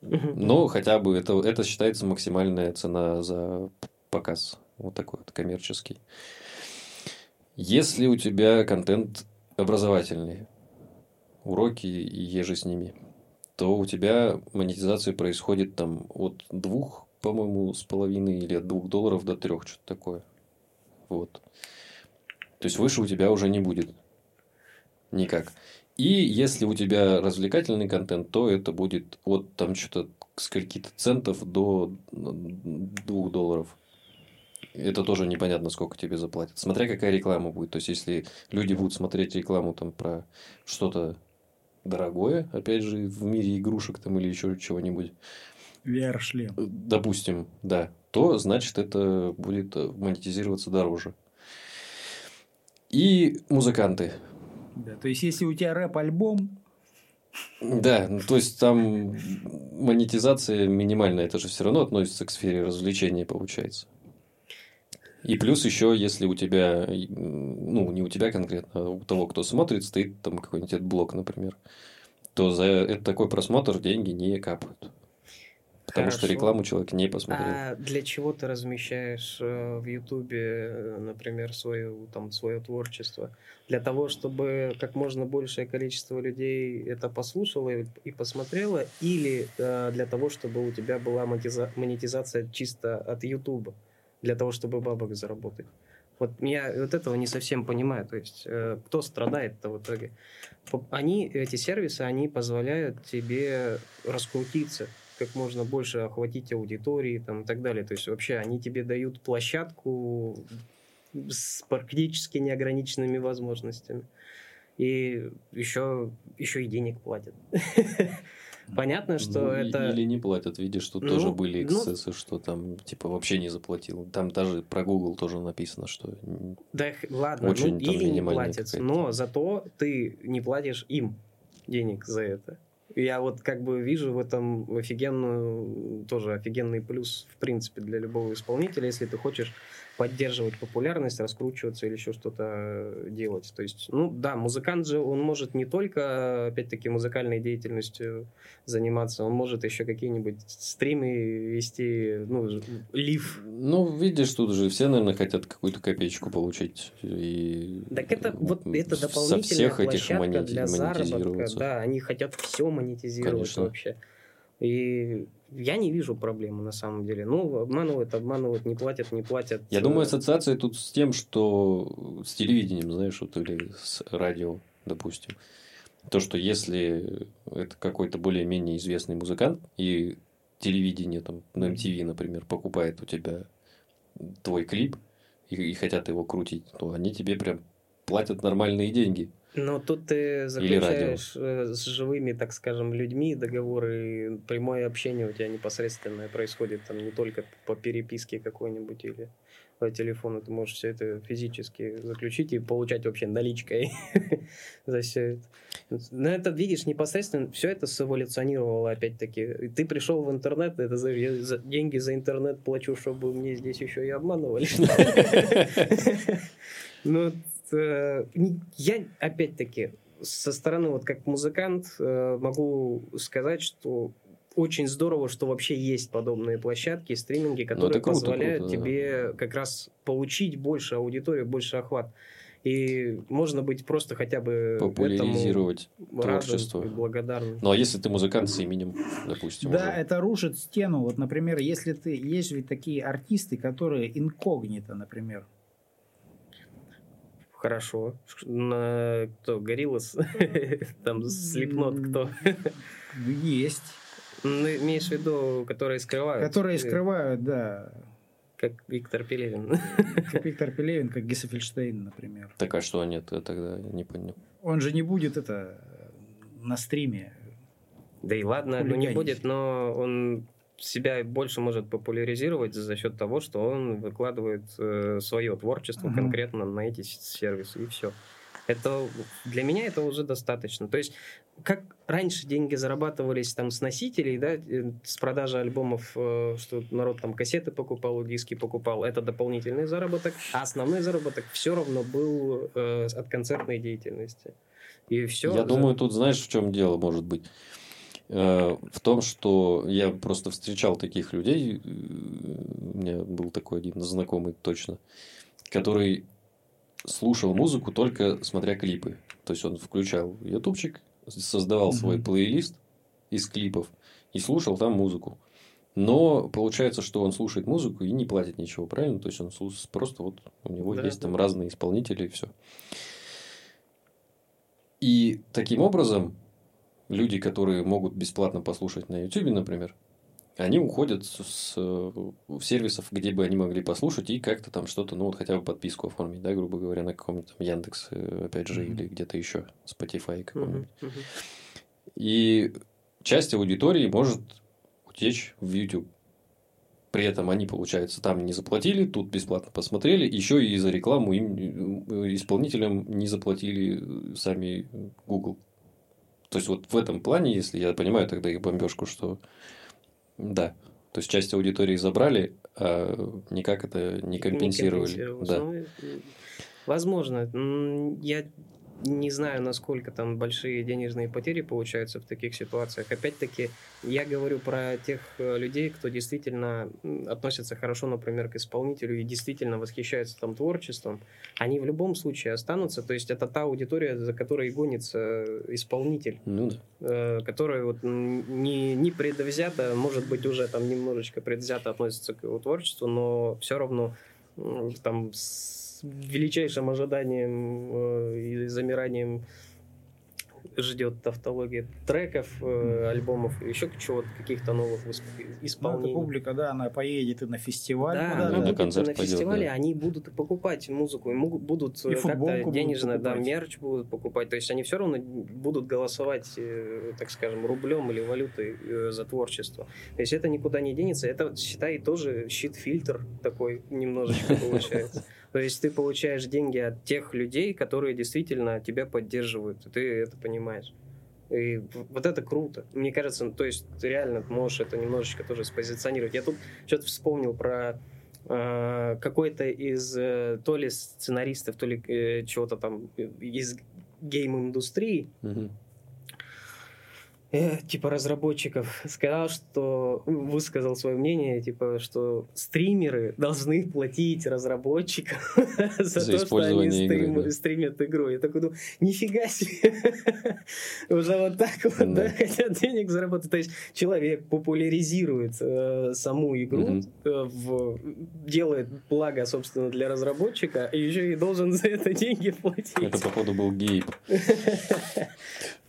Но хотя бы это, это считается максимальная цена за показ. Вот такой вот коммерческий. Если у тебя контент образовательный, уроки и еже с ними, то у тебя монетизация происходит там от двух, по-моему, с половиной или от двух долларов до трех, что-то такое. Вот. То есть выше у тебя уже не будет. Никак. И если у тебя развлекательный контент, то это будет от там что-то скольки-то центов до двух долларов. Это тоже непонятно, сколько тебе заплатят. Смотря какая реклама будет. То есть, если люди будут смотреть рекламу там про что-то дорогое, опять же, в мире игрушек там или еще чего-нибудь. VR-шлем. Допустим, да. То, значит, это будет монетизироваться дороже. И музыканты. Да, то есть, если у тебя рэп-альбом, да, ну, то есть там монетизация минимальная, это же все равно относится к сфере развлечения, получается. И плюс еще, если у тебя, ну, не у тебя конкретно, а у того, кто смотрит, стоит там какой-нибудь блок, например, то за такой просмотр деньги не капают. Потому Хорошо. что рекламу человек не посмотрел. А для чего ты размещаешь э, в Ютубе, э, например, свое, там, свое творчество? Для того, чтобы как можно большее количество людей это послушало и посмотрело, или э, для того, чтобы у тебя была монетизация чисто от Ютуба, для того, чтобы бабок заработать? Вот я вот этого не совсем понимаю. То есть, кто страдает-то в итоге? Они, эти сервисы, они позволяют тебе раскрутиться как можно больше охватить аудитории там, и так далее. То есть вообще они тебе дают площадку с практически неограниченными возможностями. И еще, еще и денег платят. Понятно, что ну, это... Или не платят, видишь, что ну, тоже были ну эксцессы, ну... что там типа вообще не заплатил. Там даже про Google тоже написано, что да, ладно, очень, ну, или не платят, но зато ты не платишь им денег за это. Я вот как бы вижу в этом офигенную, тоже офигенный плюс, в принципе, для любого исполнителя, если ты хочешь поддерживать популярность, раскручиваться или еще что-то делать. То есть, ну да, музыкант же, он может не только, опять-таки, музыкальной деятельностью заниматься, он может еще какие-нибудь стримы вести, ну, лив. Ну, видишь, тут же все, наверное, хотят какую-то копеечку получить. И так это вот это дополнительная со всех площадка этих мони- для заработка. Да, они хотят все монетизировать Конечно. вообще. И я не вижу проблемы на самом деле. Ну, обманывают, обманывают, не платят, не платят. Я думаю, ассоциация тут с тем, что с телевидением, знаешь, вот, или с радио, допустим. То, что если это какой-то более-менее известный музыкант, и телевидение там на MTV, например, покупает у тебя твой клип и, и хотят его крутить, то они тебе прям платят нормальные деньги. Но тут ты заключаешь э, с живыми, так скажем, людьми договоры, прямое общение у тебя непосредственное происходит, там не только по переписке какой-нибудь или по телефону, ты можешь все это физически заключить и получать вообще наличкой за все это. Но это, видишь, непосредственно все это сэволюционировало опять-таки. Ты пришел в интернет, это за, я за, деньги за интернет плачу, чтобы мне здесь еще и обманывали. Ну, э, я, опять-таки, со стороны, вот как музыкант, э, могу сказать, что очень здорово, что вообще есть подобные площадки, стриминги, ну, которые круто, позволяют круто, тебе да. как раз получить больше аудиторию, больше охват. И можно быть просто хотя бы популяризировать творчество. благодарным. Ну а если ты музыкант с именем, допустим. Да, уже. это рушит стену. Вот, например, если ты есть ведь такие артисты, которые инкогнито, например, Хорошо. На, кто? Гориллас? Там Слепнот кто? Есть. Ну, имеешь в виду, которые скрывают? Которые скрывают, да. Как Виктор Пелевин. Как Виктор Пелевин, как Гесефельштейн, например. Так а что они тогда не понял? Он же не будет это на стриме. Да и ладно, ну не будет, но он себя больше может популяризировать за счет того, что он выкладывает э, свое творчество угу. конкретно на эти сервисы, и все. Это для меня это уже достаточно. То есть, как раньше деньги зарабатывались там с носителей, да, э, с продажи альбомов, э, что народ там кассеты покупал, диски покупал, это дополнительный заработок, а основной заработок все равно был э, от концертной деятельности. И все. Я думаю, тут знаешь, в чем дело может быть в том, что я просто встречал таких людей, у меня был такой один знакомый точно, который слушал музыку только смотря клипы. То есть он включал ютубчик, создавал mm-hmm. свой плейлист из клипов и слушал там музыку. Но получается, что он слушает музыку и не платит ничего, правильно? То есть он просто вот у него да, есть да. там разные исполнители и все. И таким образом люди, которые могут бесплатно послушать на YouTube, например, они уходят с, с в сервисов, где бы они могли послушать и как-то там что-то, ну вот хотя бы подписку оформить, да, грубо говоря, на каком-нибудь там Яндекс, э, опять же, mm-hmm. или где-то еще, Spotify каком-нибудь. Mm-hmm. И часть аудитории может утечь в YouTube. При этом они, получается, там не заплатили, тут бесплатно посмотрели, еще и за рекламу им э, исполнителям не заплатили сами Google. То есть вот в этом плане, если я понимаю тогда их бомбежку, что да. То есть часть аудитории забрали, а никак это не компенсировали. Не да. Ну, возможно. Я не знаю, насколько там большие денежные потери получаются в таких ситуациях. Опять-таки, я говорю про тех э, людей, кто действительно относится хорошо, например, к исполнителю и действительно восхищается там творчеством. Они в любом случае останутся. То есть это та аудитория, за которой гонится исполнитель, ну, да. Э, которая вот не, не предвзято, может быть, уже там немножечко предвзято относится к его творчеству, но все равно там с величайшим ожиданием э, и замиранием ждет тавтология треков, э, альбомов, еще чего-то, каких-то новых исполнений. Ну, публика, да, она поедет и на фестиваль. Да, она будет на, на фестивале, да. они будут и покупать музыку, и могут, будут и как-то денежно, да, мерч будут покупать. То есть они все равно будут голосовать, э, так скажем, рублем или валютой э, за творчество. То есть это никуда не денется. Это, считай, тоже щит-фильтр такой немножечко получается. То есть ты получаешь деньги от тех людей, которые действительно тебя поддерживают, ты это понимаешь. И вот это круто. Мне кажется, ну, то есть ты реально можешь это немножечко тоже спозиционировать. Я тут что-то вспомнил про э, какой-то из э, то ли сценаристов, то ли э, чего-то там из гейм-индустрии. Mm-hmm э, типа разработчиков сказал, что высказал свое мнение, типа, что стримеры должны платить разработчикам за, за то, что они стрим, игры, да. стримят игру. Я такой думаю, нифига себе, уже вот так вот, да, хотят денег заработать. То есть человек популяризирует э, саму игру, э, в, делает благо, собственно, для разработчика, и еще и должен за это деньги платить. Это, походу, был гейп.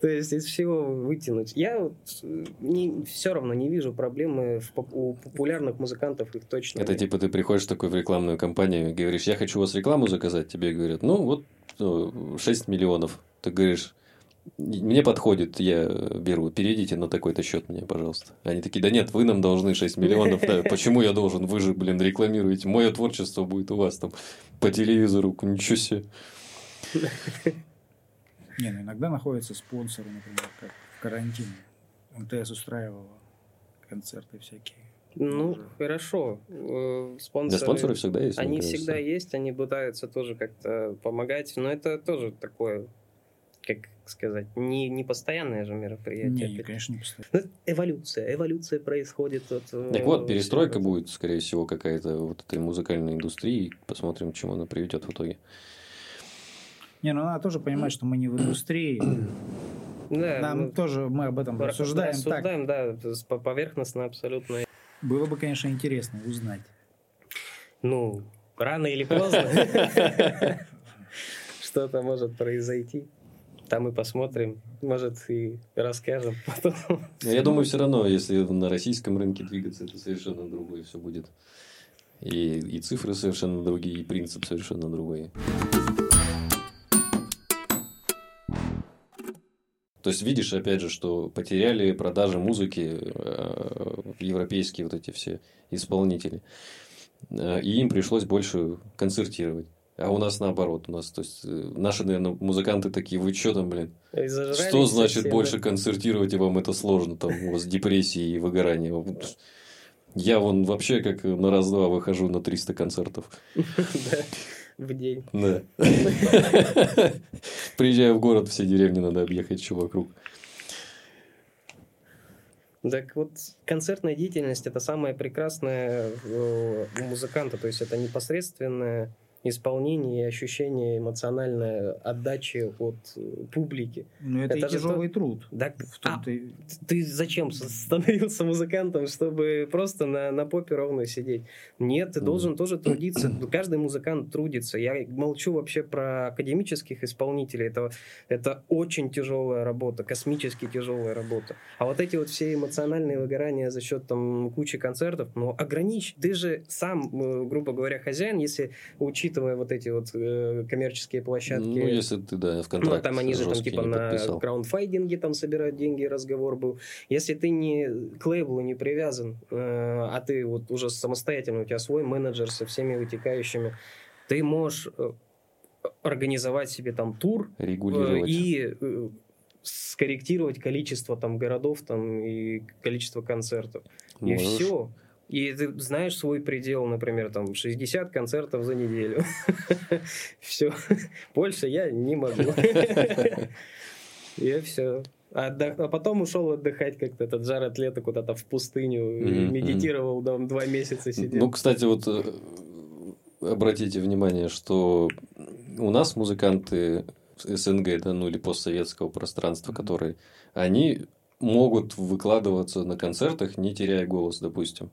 То есть из всего вытянуть. Я вот э, не, все равно не вижу проблемы в, у популярных музыкантов, их точно. Это нет. типа ты приходишь такой в рекламную компанию и говоришь, я хочу у вас рекламу заказать, тебе говорят, ну вот 6 ну, миллионов. Ты говоришь, мне подходит, я беру, перейдите на такой-то счет мне, пожалуйста. Они такие, да нет, вы нам должны 6 миллионов. Да, почему я должен? Вы же, блин, рекламируете. Мое творчество будет у вас там по телевизору. Ничего себе. Не, ну иногда находятся спонсоры, например, как карантине. МТС устраивала концерты всякие. Ну, Уже. хорошо. Э, спонсоры, да, спонсоры всегда есть. Они всегда есть, они пытаются тоже как-то помогать, но это тоже такое, как сказать, не, не постоянное же мероприятие. Не, не конечно, не постоянное. Ну, эволюция, эволюция происходит. Вот, э, так вот, перестройка будет, скорее всего, какая-то вот этой музыкальной индустрии. Посмотрим, к чему она приведет в итоге. Не, ну надо тоже понимать, что мы не в индустрии. Да, Нам мы тоже мы об этом рассуждаем. Рассуждаем, так. да, поверхностно абсолютно. Было бы, конечно, интересно узнать. Ну, рано или поздно что-то может произойти. Там и посмотрим, может, и расскажем потом. Я думаю, все равно, если на российском рынке двигаться, это совершенно другое все будет. И, и цифры совершенно другие, и принцип совершенно другой. То есть, видишь, опять же, что потеряли продажи музыки европейские вот эти все исполнители. И им пришлось больше концертировать. А у нас наоборот. У нас, то есть, наши, наверное, музыканты такие, вы что там, блин? Что значит совсем, больше да? концертировать, и вам это сложно? Там у вас депрессии и выгорание. Я вон вообще как на раз-два выхожу на 300 концертов. В день. Да. Приезжаю в город, все деревни надо объехать еще вокруг. Так вот, концертная деятельность это самое прекрасное у музыканта, то есть это непосредственная исполнение и ощущение эмоциональной отдачи от э, публики. Ну, это, это и тяжелый то... труд. Да, а, ты... ты зачем становился музыкантом, чтобы просто на, на попе ровно сидеть? Нет, ты должен тоже трудиться. Каждый музыкант трудится. Я молчу вообще про академических исполнителей. Это, это очень тяжелая работа, космически тяжелая работа. А вот эти вот все эмоциональные выгорания за счет там кучи концертов, ну, ограничь. Ты же сам, э, грубо говоря, хозяин, если учить учитывая вот эти вот э, коммерческие площадки. Ну, если ты, да, в контракт Ну, там они же там типа на краундфайдинге там собирают деньги, разговор был. Если ты не к лейблу не привязан, э, а ты вот уже самостоятельно, у тебя свой менеджер со всеми вытекающими, ты можешь э, организовать себе там тур Регулировать. и э, скорректировать количество там городов там и количество концертов. Можешь. И все. И ты знаешь свой предел, например, там 60 концертов за неделю. Все. Больше я не могу. И все. А, а потом ушел отдыхать как-то этот жар атлета куда-то в пустыню, mm-hmm. медитировал там два месяца сидел. Ну, кстати, вот э, обратите внимание, что у нас музыканты СНГ, да, ну или постсоветского пространства, которые, они могут выкладываться на концертах, не теряя голос, допустим.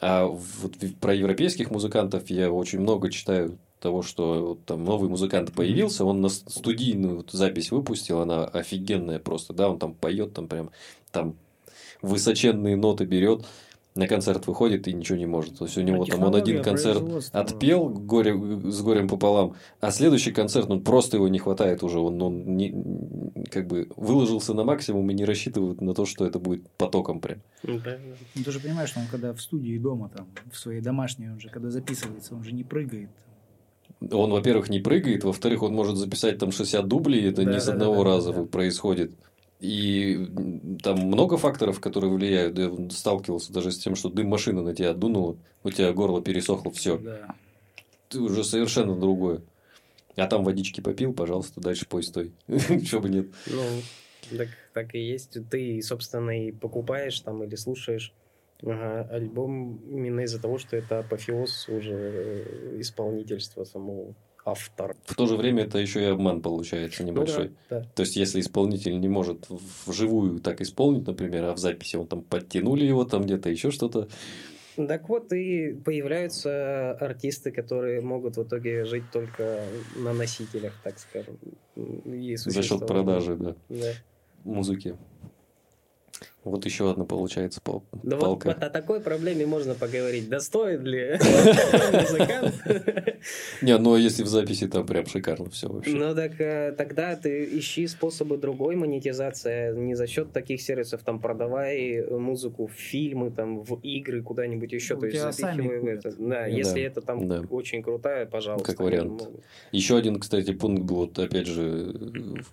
А вот про европейских музыкантов я очень много читаю того, что вот там новый музыкант появился, он на студийную вот запись выпустил, она офигенная просто, да, он там поет, там прям там высоченные ноты берет на концерт выходит и ничего не может. То есть у него а там он один концерт отпел горе, с горем пополам, а следующий концерт, ну просто его не хватает уже, он, он не, как бы выложился на максимум и не рассчитывает на то, что это будет потоком прям. Ну, ну ты же понимаешь, что он когда в студии дома, там, в своей домашней, он же когда записывается, он же не прыгает. Он, во-первых, не прыгает, во-вторых, он может записать там 60 дублей, это да, не с одного да, раза да. происходит. И там много факторов, которые влияют. Я сталкивался даже с тем, что дым машины на тебя дунуло, у тебя горло пересохло, все. Да. Ты уже совершенно другое. А там водички попил, пожалуйста, дальше пой стой. Чего бы нет. Ну, так, так и есть. Ты, собственно, и покупаешь там или слушаешь ага, альбом именно из-за того, что это апофеоз уже э, исполнительства самого автор. В то же время это еще и обман получается небольшой. Ну, да, да. То есть, если исполнитель не может вживую так исполнить, например, а в записи он там подтянули его там где-то, еще что-то. Так вот и появляются артисты, которые могут в итоге жить только на носителях, так скажем. За счет продажи, да. да. Музыки. Вот еще одна получается пал- да палка. Вот, вот о такой проблеме можно поговорить. Достоин ли музыкант? Не, ну а если в записи там прям шикарно все вообще. Ну так э, тогда ты ищи способы другой монетизации, не за счет таких сервисов, там продавай музыку в фильмы, там в игры куда-нибудь еще, то есть запихивай в это. Да, если это там очень крутая, пожалуйста. Как вариант. Еще один, кстати, пункт был, вот опять же,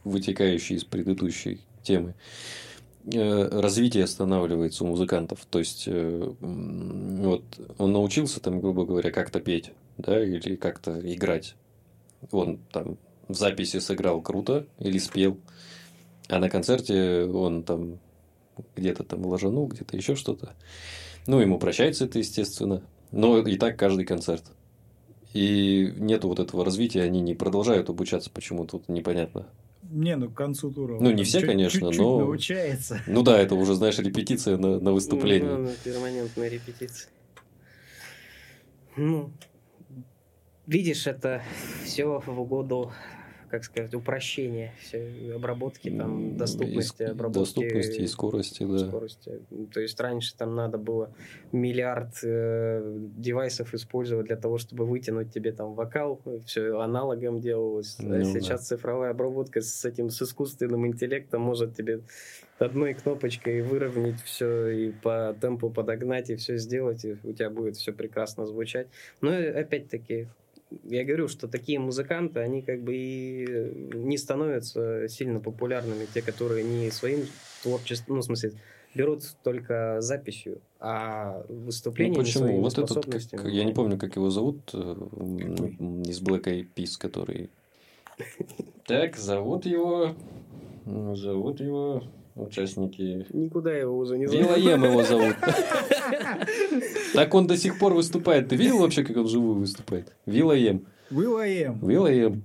вытекающий из предыдущей темы. Э, развитие останавливается у музыкантов. То есть, э, вот он научился, там, грубо говоря, как-то петь, да, или как-то играть. Он там в записи сыграл круто или спел, а на концерте он там где-то там ложанул, где-то еще что-то. Ну, ему прощается это, естественно. Но и так каждый концерт. И нету вот этого развития, они не продолжают обучаться почему-то, непонятно. Не, ну к концу тура. Ну, не все, чуть, конечно, чуть-чуть но... научается. Ну да, это уже, знаешь, репетиция на, на выступление. Ну, ну, перманентная репетиция. Ну, видишь, это все в угоду как сказать, упрощения все, обработки, там, доступности, и, обработки. Доступности и скорости, да. Скорости. То есть раньше там надо было миллиард э, девайсов использовать для того, чтобы вытянуть тебе там вокал, все аналогом делалось. Ну, а сейчас да. цифровая обработка с этим, с искусственным интеллектом может тебе одной кнопочкой выровнять все и по темпу подогнать и все сделать, и у тебя будет все прекрасно звучать. Но опять-таки я говорю, что такие музыканты, они как бы и не становятся сильно популярными, те, которые не своим творчеством, ну, в смысле, берут только записью, а выступление ну, почему? вот этот, как, я не помню, как его зовут, э, из Black Eyed Peas, который... Так, зовут его... Зовут его участники. Никуда его уже не зовут. Вилоем его зовут. Так он до сих пор выступает. Ты видел вообще, как он живую выступает? Вилоем. Вилоем. Вилоем.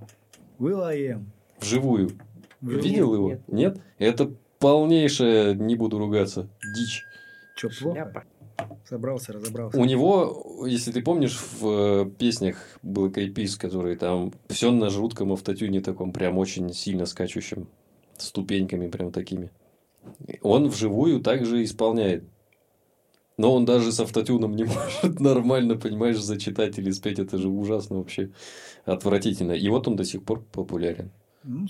Вилоем. Вживую. Видел его? Нет. Это полнейшая, не буду ругаться, дичь. Че, плохо? Собрался, разобрался. У него, если ты помнишь, в э, песнях был Кайпис, который там все на жутком автотюне таком, прям очень сильно скачущим, ступеньками прям такими. Он вживую также исполняет. Но он даже с автотюном не может нормально, понимаешь, зачитать или спеть. Это же ужасно вообще. Отвратительно. И вот он до сих пор популярен. Ну,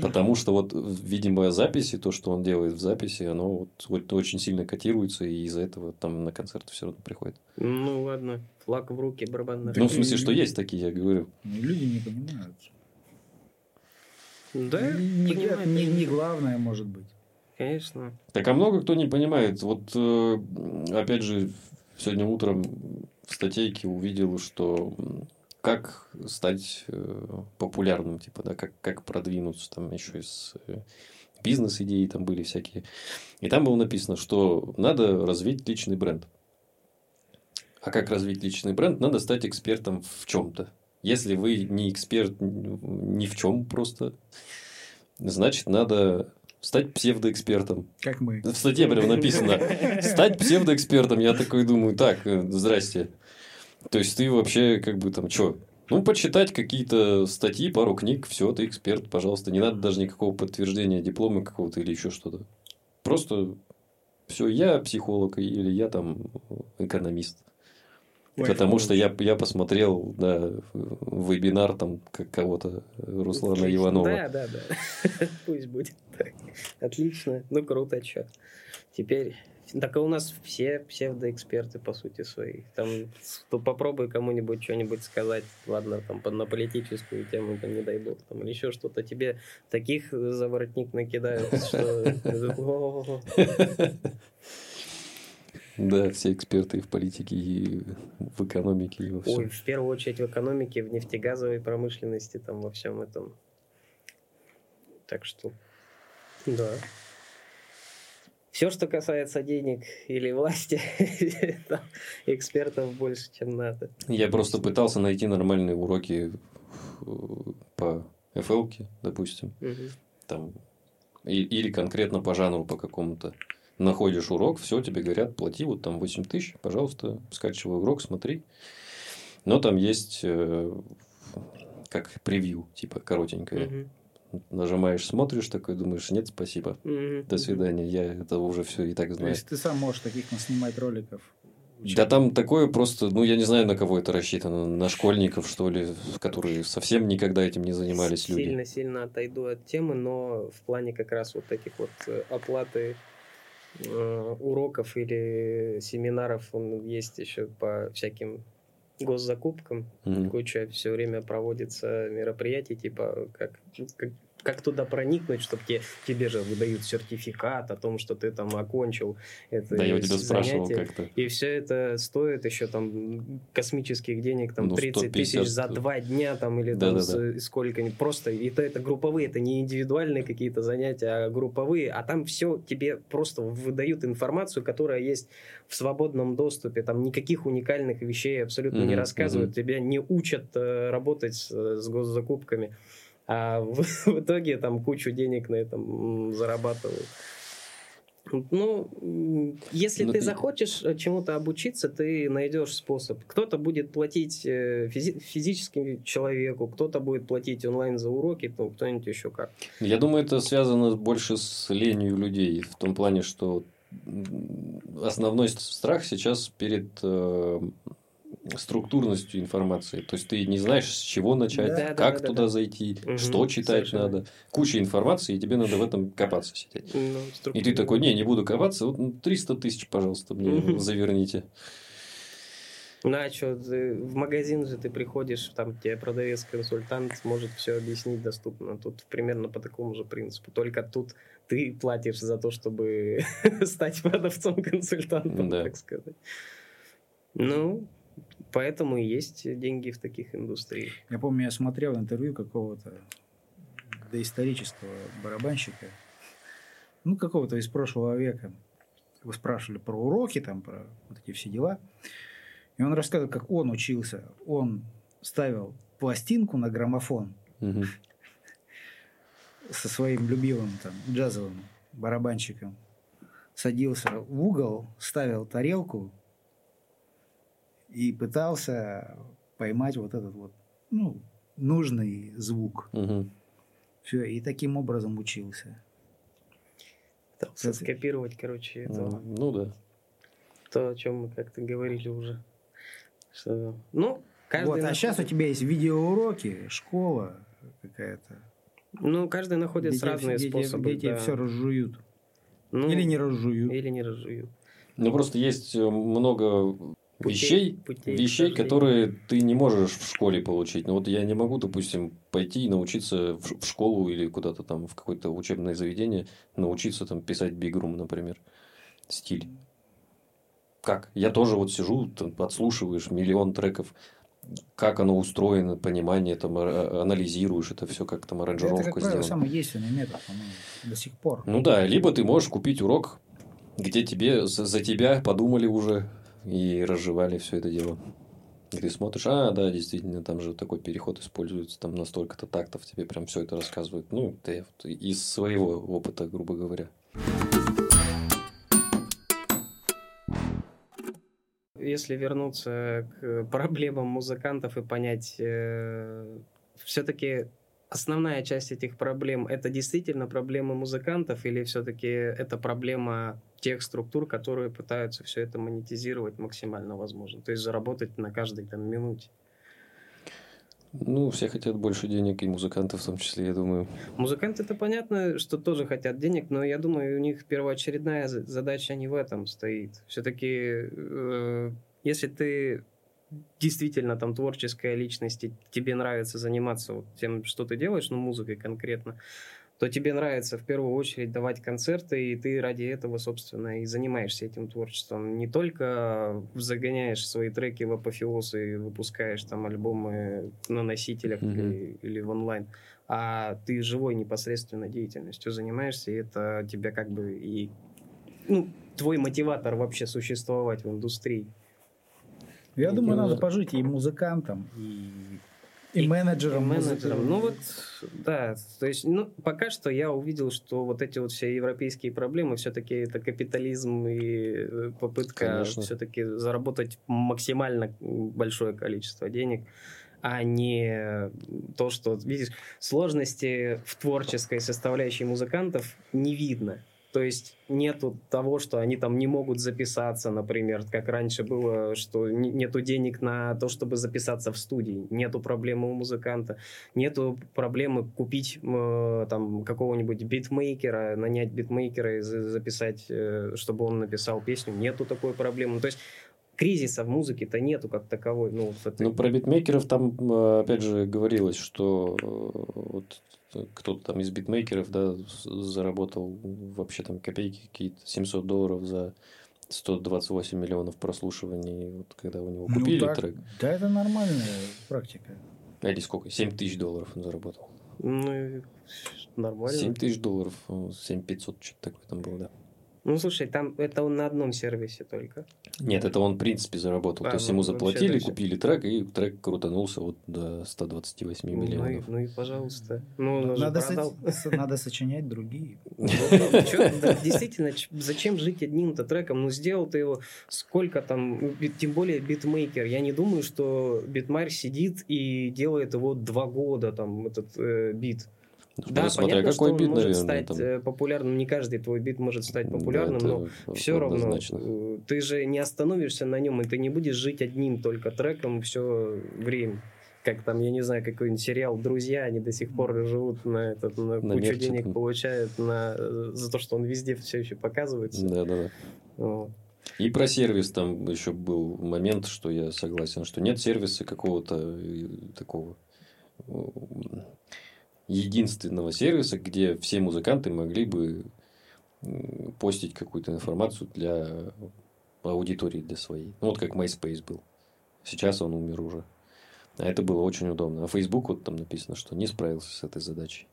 Потому что вот, видимо, записи, то, что он делает в записи, оно вот, вот очень сильно котируется, и из-за этого там на концерты все равно приходит. Ну ладно, флаг в руки, барабан на Ну, в смысле, что есть такие, я говорю. Ну, люди не понимают. Да, не, не, не главное, может быть. Конечно. Так а много кто не понимает. Вот э, опять же, сегодня утром в статейке увидел, что как стать э, популярным, типа, да, как, как продвинуться, там еще из э, бизнес-идеи там были всякие. И там было написано, что надо развить личный бренд. А как развить личный бренд? Надо стать экспертом в чем-то. Если вы не эксперт ни в чем просто, значит, надо стать псевдоэкспертом. Как мы. В статье прям написано. Стать псевдоэкспертом. Я такой думаю, так, э, здрасте. То есть ты вообще как бы там что? Ну, почитать какие-то статьи, пару книг, все, ты эксперт, пожалуйста. Не надо даже никакого подтверждения диплома какого-то или еще что-то. Просто все, я психолог или я там экономист. Потому что я, я посмотрел да, вебинар там кого-то Руслана Отлично. Иванова. Да, да, да. Пусть будет так. Отлично. Ну, круто, что. Теперь так а у нас все псевдоэксперты, по сути, свои. Там, то попробуй кому-нибудь что-нибудь сказать, ладно, там, на политическую тему, там, не дай бог, там, или еще что-то. Тебе таких заворотник накидают, что... Да, все эксперты и в политике, и в экономике, и во всем. Ой, в первую очередь в экономике, в нефтегазовой промышленности, там во всем этом. Так что, да. Все, что касается денег или власти, экспертов больше, чем надо. Я просто пытался найти нормальные уроки э, по FL, допустим. Угу. Там, или конкретно по жанру по какому-то находишь урок, все, тебе говорят, плати вот там 8 тысяч, пожалуйста, скачивай урок, смотри. Но там есть э, как превью, типа коротенькое. Угу. Нажимаешь, смотришь, такой думаешь, нет, спасибо. Угу. До свидания, я это уже все и так знаю. То есть ты сам можешь таких снимать роликов. Да там такое просто, ну я не знаю, на кого это рассчитано, на школьников, что ли, которые совсем никогда этим не занимались люди. Сильно-сильно отойду от темы, но в плане как раз вот таких вот э, оплаты уроков или семинаров он есть еще по всяким госзакупкам. Mm-hmm. Куча все время проводится мероприятий, типа как, как как туда проникнуть, чтобы тебе, тебе же выдают сертификат о том, что ты там окончил это Да, я у тебя спрашивал как-то. И все это стоит еще там космических денег, там ну, 30 тысяч за два дня там или да, там да, да. сколько-нибудь. Просто это, это групповые, это не индивидуальные какие-то занятия, а групповые. А там все тебе просто выдают информацию, которая есть в свободном доступе. Там никаких уникальных вещей абсолютно mm-hmm, не рассказывают. Mm-hmm. Тебя не учат э, работать с, с госзакупками а в, в итоге там кучу денег на этом зарабатывают. Ну, если Но ты, ты захочешь э, чему-то обучиться, ты найдешь способ. Кто-то будет платить э, физи- физическому человеку, кто-то будет платить онлайн за уроки, то кто-нибудь еще как. Я думаю, это связано больше с ленью людей. В том плане, что основной страх сейчас перед э, структурностью информации. То есть ты не знаешь, с чего начать, да, как да, туда да. зайти, угу, что читать совершенно. надо. Куча информации, и тебе надо в этом копаться сидеть. Ну, и ты такой, не, не буду копаться, вот 300 тысяч, пожалуйста, мне угу. заверните. Ну, а что, в магазин же ты приходишь, там тебе продавец-консультант может все объяснить доступно. Тут примерно по такому же принципу. Только тут ты платишь за то, чтобы стать продавцом-консультантом, да. так сказать. Ну, Поэтому и есть деньги в таких индустриях. Я помню, я смотрел интервью какого-то доисторического барабанщика, ну, какого-то из прошлого века. Вы спрашивали про уроки, там, про вот эти все дела. И он рассказывал, как он учился. Он ставил пластинку на граммофон угу. со своим любимым там, джазовым барабанщиком. Садился в угол, ставил тарелку и пытался поймать вот этот вот ну, нужный звук. Угу. Все, и таким образом учился. Пытался скопировать, короче, это. Ну, ну да. То, о чем мы как-то говорили уже. Что, ну, каждый вот, находит... а сейчас у тебя есть видеоуроки, школа какая-то. Ну, каждый находит где разные где способы. Где да. все разжуют. Ну, или не разжуют. Или не разжуют. Ну, просто есть э, много путей, вещей, путей вещей которые ты не можешь в школе получить. Ну вот я не могу, допустим, пойти и научиться в школу или куда-то там в какое-то учебное заведение научиться там писать бигрум, например, стиль. Как? Я тоже вот сижу, там, подслушиваешь миллион треков, как оно устроено, понимание, там, а, анализируешь это все, как там аранжировка это, как правило, самый действенный метод, до сих пор. Ну да, либо ты можешь купить урок, где тебе за тебя подумали уже, и разжевали все это дело. И ты смотришь, а, да, действительно, там же такой переход используется, там настолько-то тактов тебе прям все это рассказывают. Ну, ты из своего опыта, грубо говоря. Если вернуться к проблемам музыкантов и понять, э, все-таки основная часть этих проблем это действительно проблемы музыкантов или все-таки это проблема тех структур, которые пытаются все это монетизировать максимально возможно, то есть заработать на каждой там минуте. Ну, все хотят больше денег, и музыканты в том числе, я думаю. Музыканты это понятно, что тоже хотят денег, но я думаю, у них первоочередная задача не в этом стоит. Все-таки, э, если ты действительно там творческая личность, и тебе нравится заниматься вот тем, что ты делаешь, ну, музыкой конкретно, то тебе нравится в первую очередь давать концерты, и ты ради этого, собственно, и занимаешься этим творчеством. Не только загоняешь свои треки в апофеоз и выпускаешь там альбомы на носителях mm-hmm. или, или в онлайн, а ты живой непосредственно деятельностью занимаешься, и это тебя как бы и ну, твой мотиватор вообще существовать в индустрии. Я думаю, надо пожить и музыкантом, и и, и менеджером. И менеджером. Ну вот, да, то есть, ну, пока что я увидел, что вот эти вот все европейские проблемы, все-таки это капитализм и э, попытка все-таки заработать максимально большое количество денег а не то, что, видишь, сложности в творческой составляющей музыкантов не видно. То есть нету того, что они там не могут записаться, например, как раньше было, что нету денег на то, чтобы записаться в студии, нету проблемы у музыканта, нету проблемы купить э, там какого-нибудь битмейкера, нанять битмейкера и записать, э, чтобы он написал песню, нету такой проблемы. То есть кризиса в музыке-то нету как таковой. Ну, этой... ну, про битмейкеров там, э, опять же, говорилось, что э, вот кто-то там из битмейкеров, да, заработал вообще там копейки какие-то, 700 долларов за 128 миллионов прослушиваний, вот когда у него ну купили ну, так, трек. Да, это нормальная практика. Или сколько? 7 тысяч долларов он заработал. Ну, нормально. 7 тысяч долларов, 7 500, что-то такое там было, да. Ну, слушай, там это он на одном сервисе только. Нет, это он, в принципе, заработал. А, То есть, ну, ему заплатили, купили трек, и трек крутанулся вот до 128 ну, миллионов. Ну и, ну и пожалуйста. Ну, надо, со- надо сочинять другие. Ну, действительно, зачем жить одним-то треком? Ну, сделал ты его сколько там, тем более битмейкер. Я не думаю, что битмарь сидит и делает его два года, там, этот э, бит. Да, ну, смотря понятно, какой что он бит, может наверное, стать там... Э, популярным. Не каждый твой бит может стать популярным, да, но все равно э, ты же не остановишься на нем, и ты не будешь жить одним только треком все время. Как там, я не знаю, какой-нибудь сериал «Друзья», они до сих пор живут на, этот, на, на кучу денег, там. получают на, э, за то, что он везде все еще показывается. Да, да, да. Вот. И про сервис там еще был момент, что я согласен, что нет сервиса какого-то такого единственного сервиса, где все музыканты могли бы постить какую-то информацию для аудитории для своей. Ну, вот как MySpace был. Сейчас он умер уже. А это было очень удобно. А Facebook вот там написано, что не справился с этой задачей.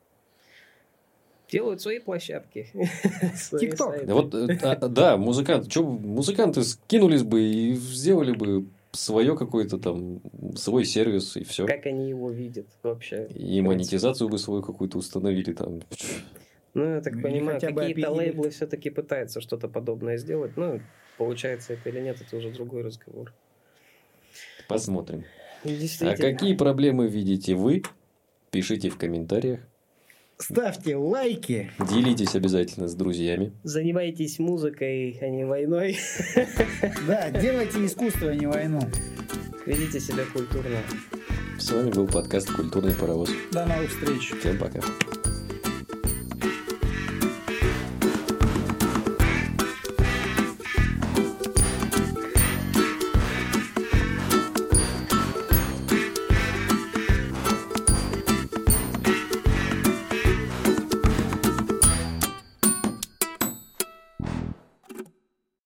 Делают свои площадки. ТикТок. Вот, э, а, да, музыканты. Что, музыканты скинулись бы и сделали бы свое какой-то там, свой сервис и все. Как они его видят вообще? И монетизацию бы свою какую-то установили там. Ну, я так понимаю, какие-то лейблы все-таки пытаются что-то подобное сделать. Ну, получается это или нет, это уже другой разговор. Посмотрим. А какие проблемы видите вы? Пишите в комментариях. Ставьте лайки. Делитесь обязательно с друзьями. Занимайтесь музыкой, а не войной. Да, делайте искусство, а не войну. Ведите себя культурно. С вами был подкаст «Культурный паровоз». До новых встреч. Всем пока.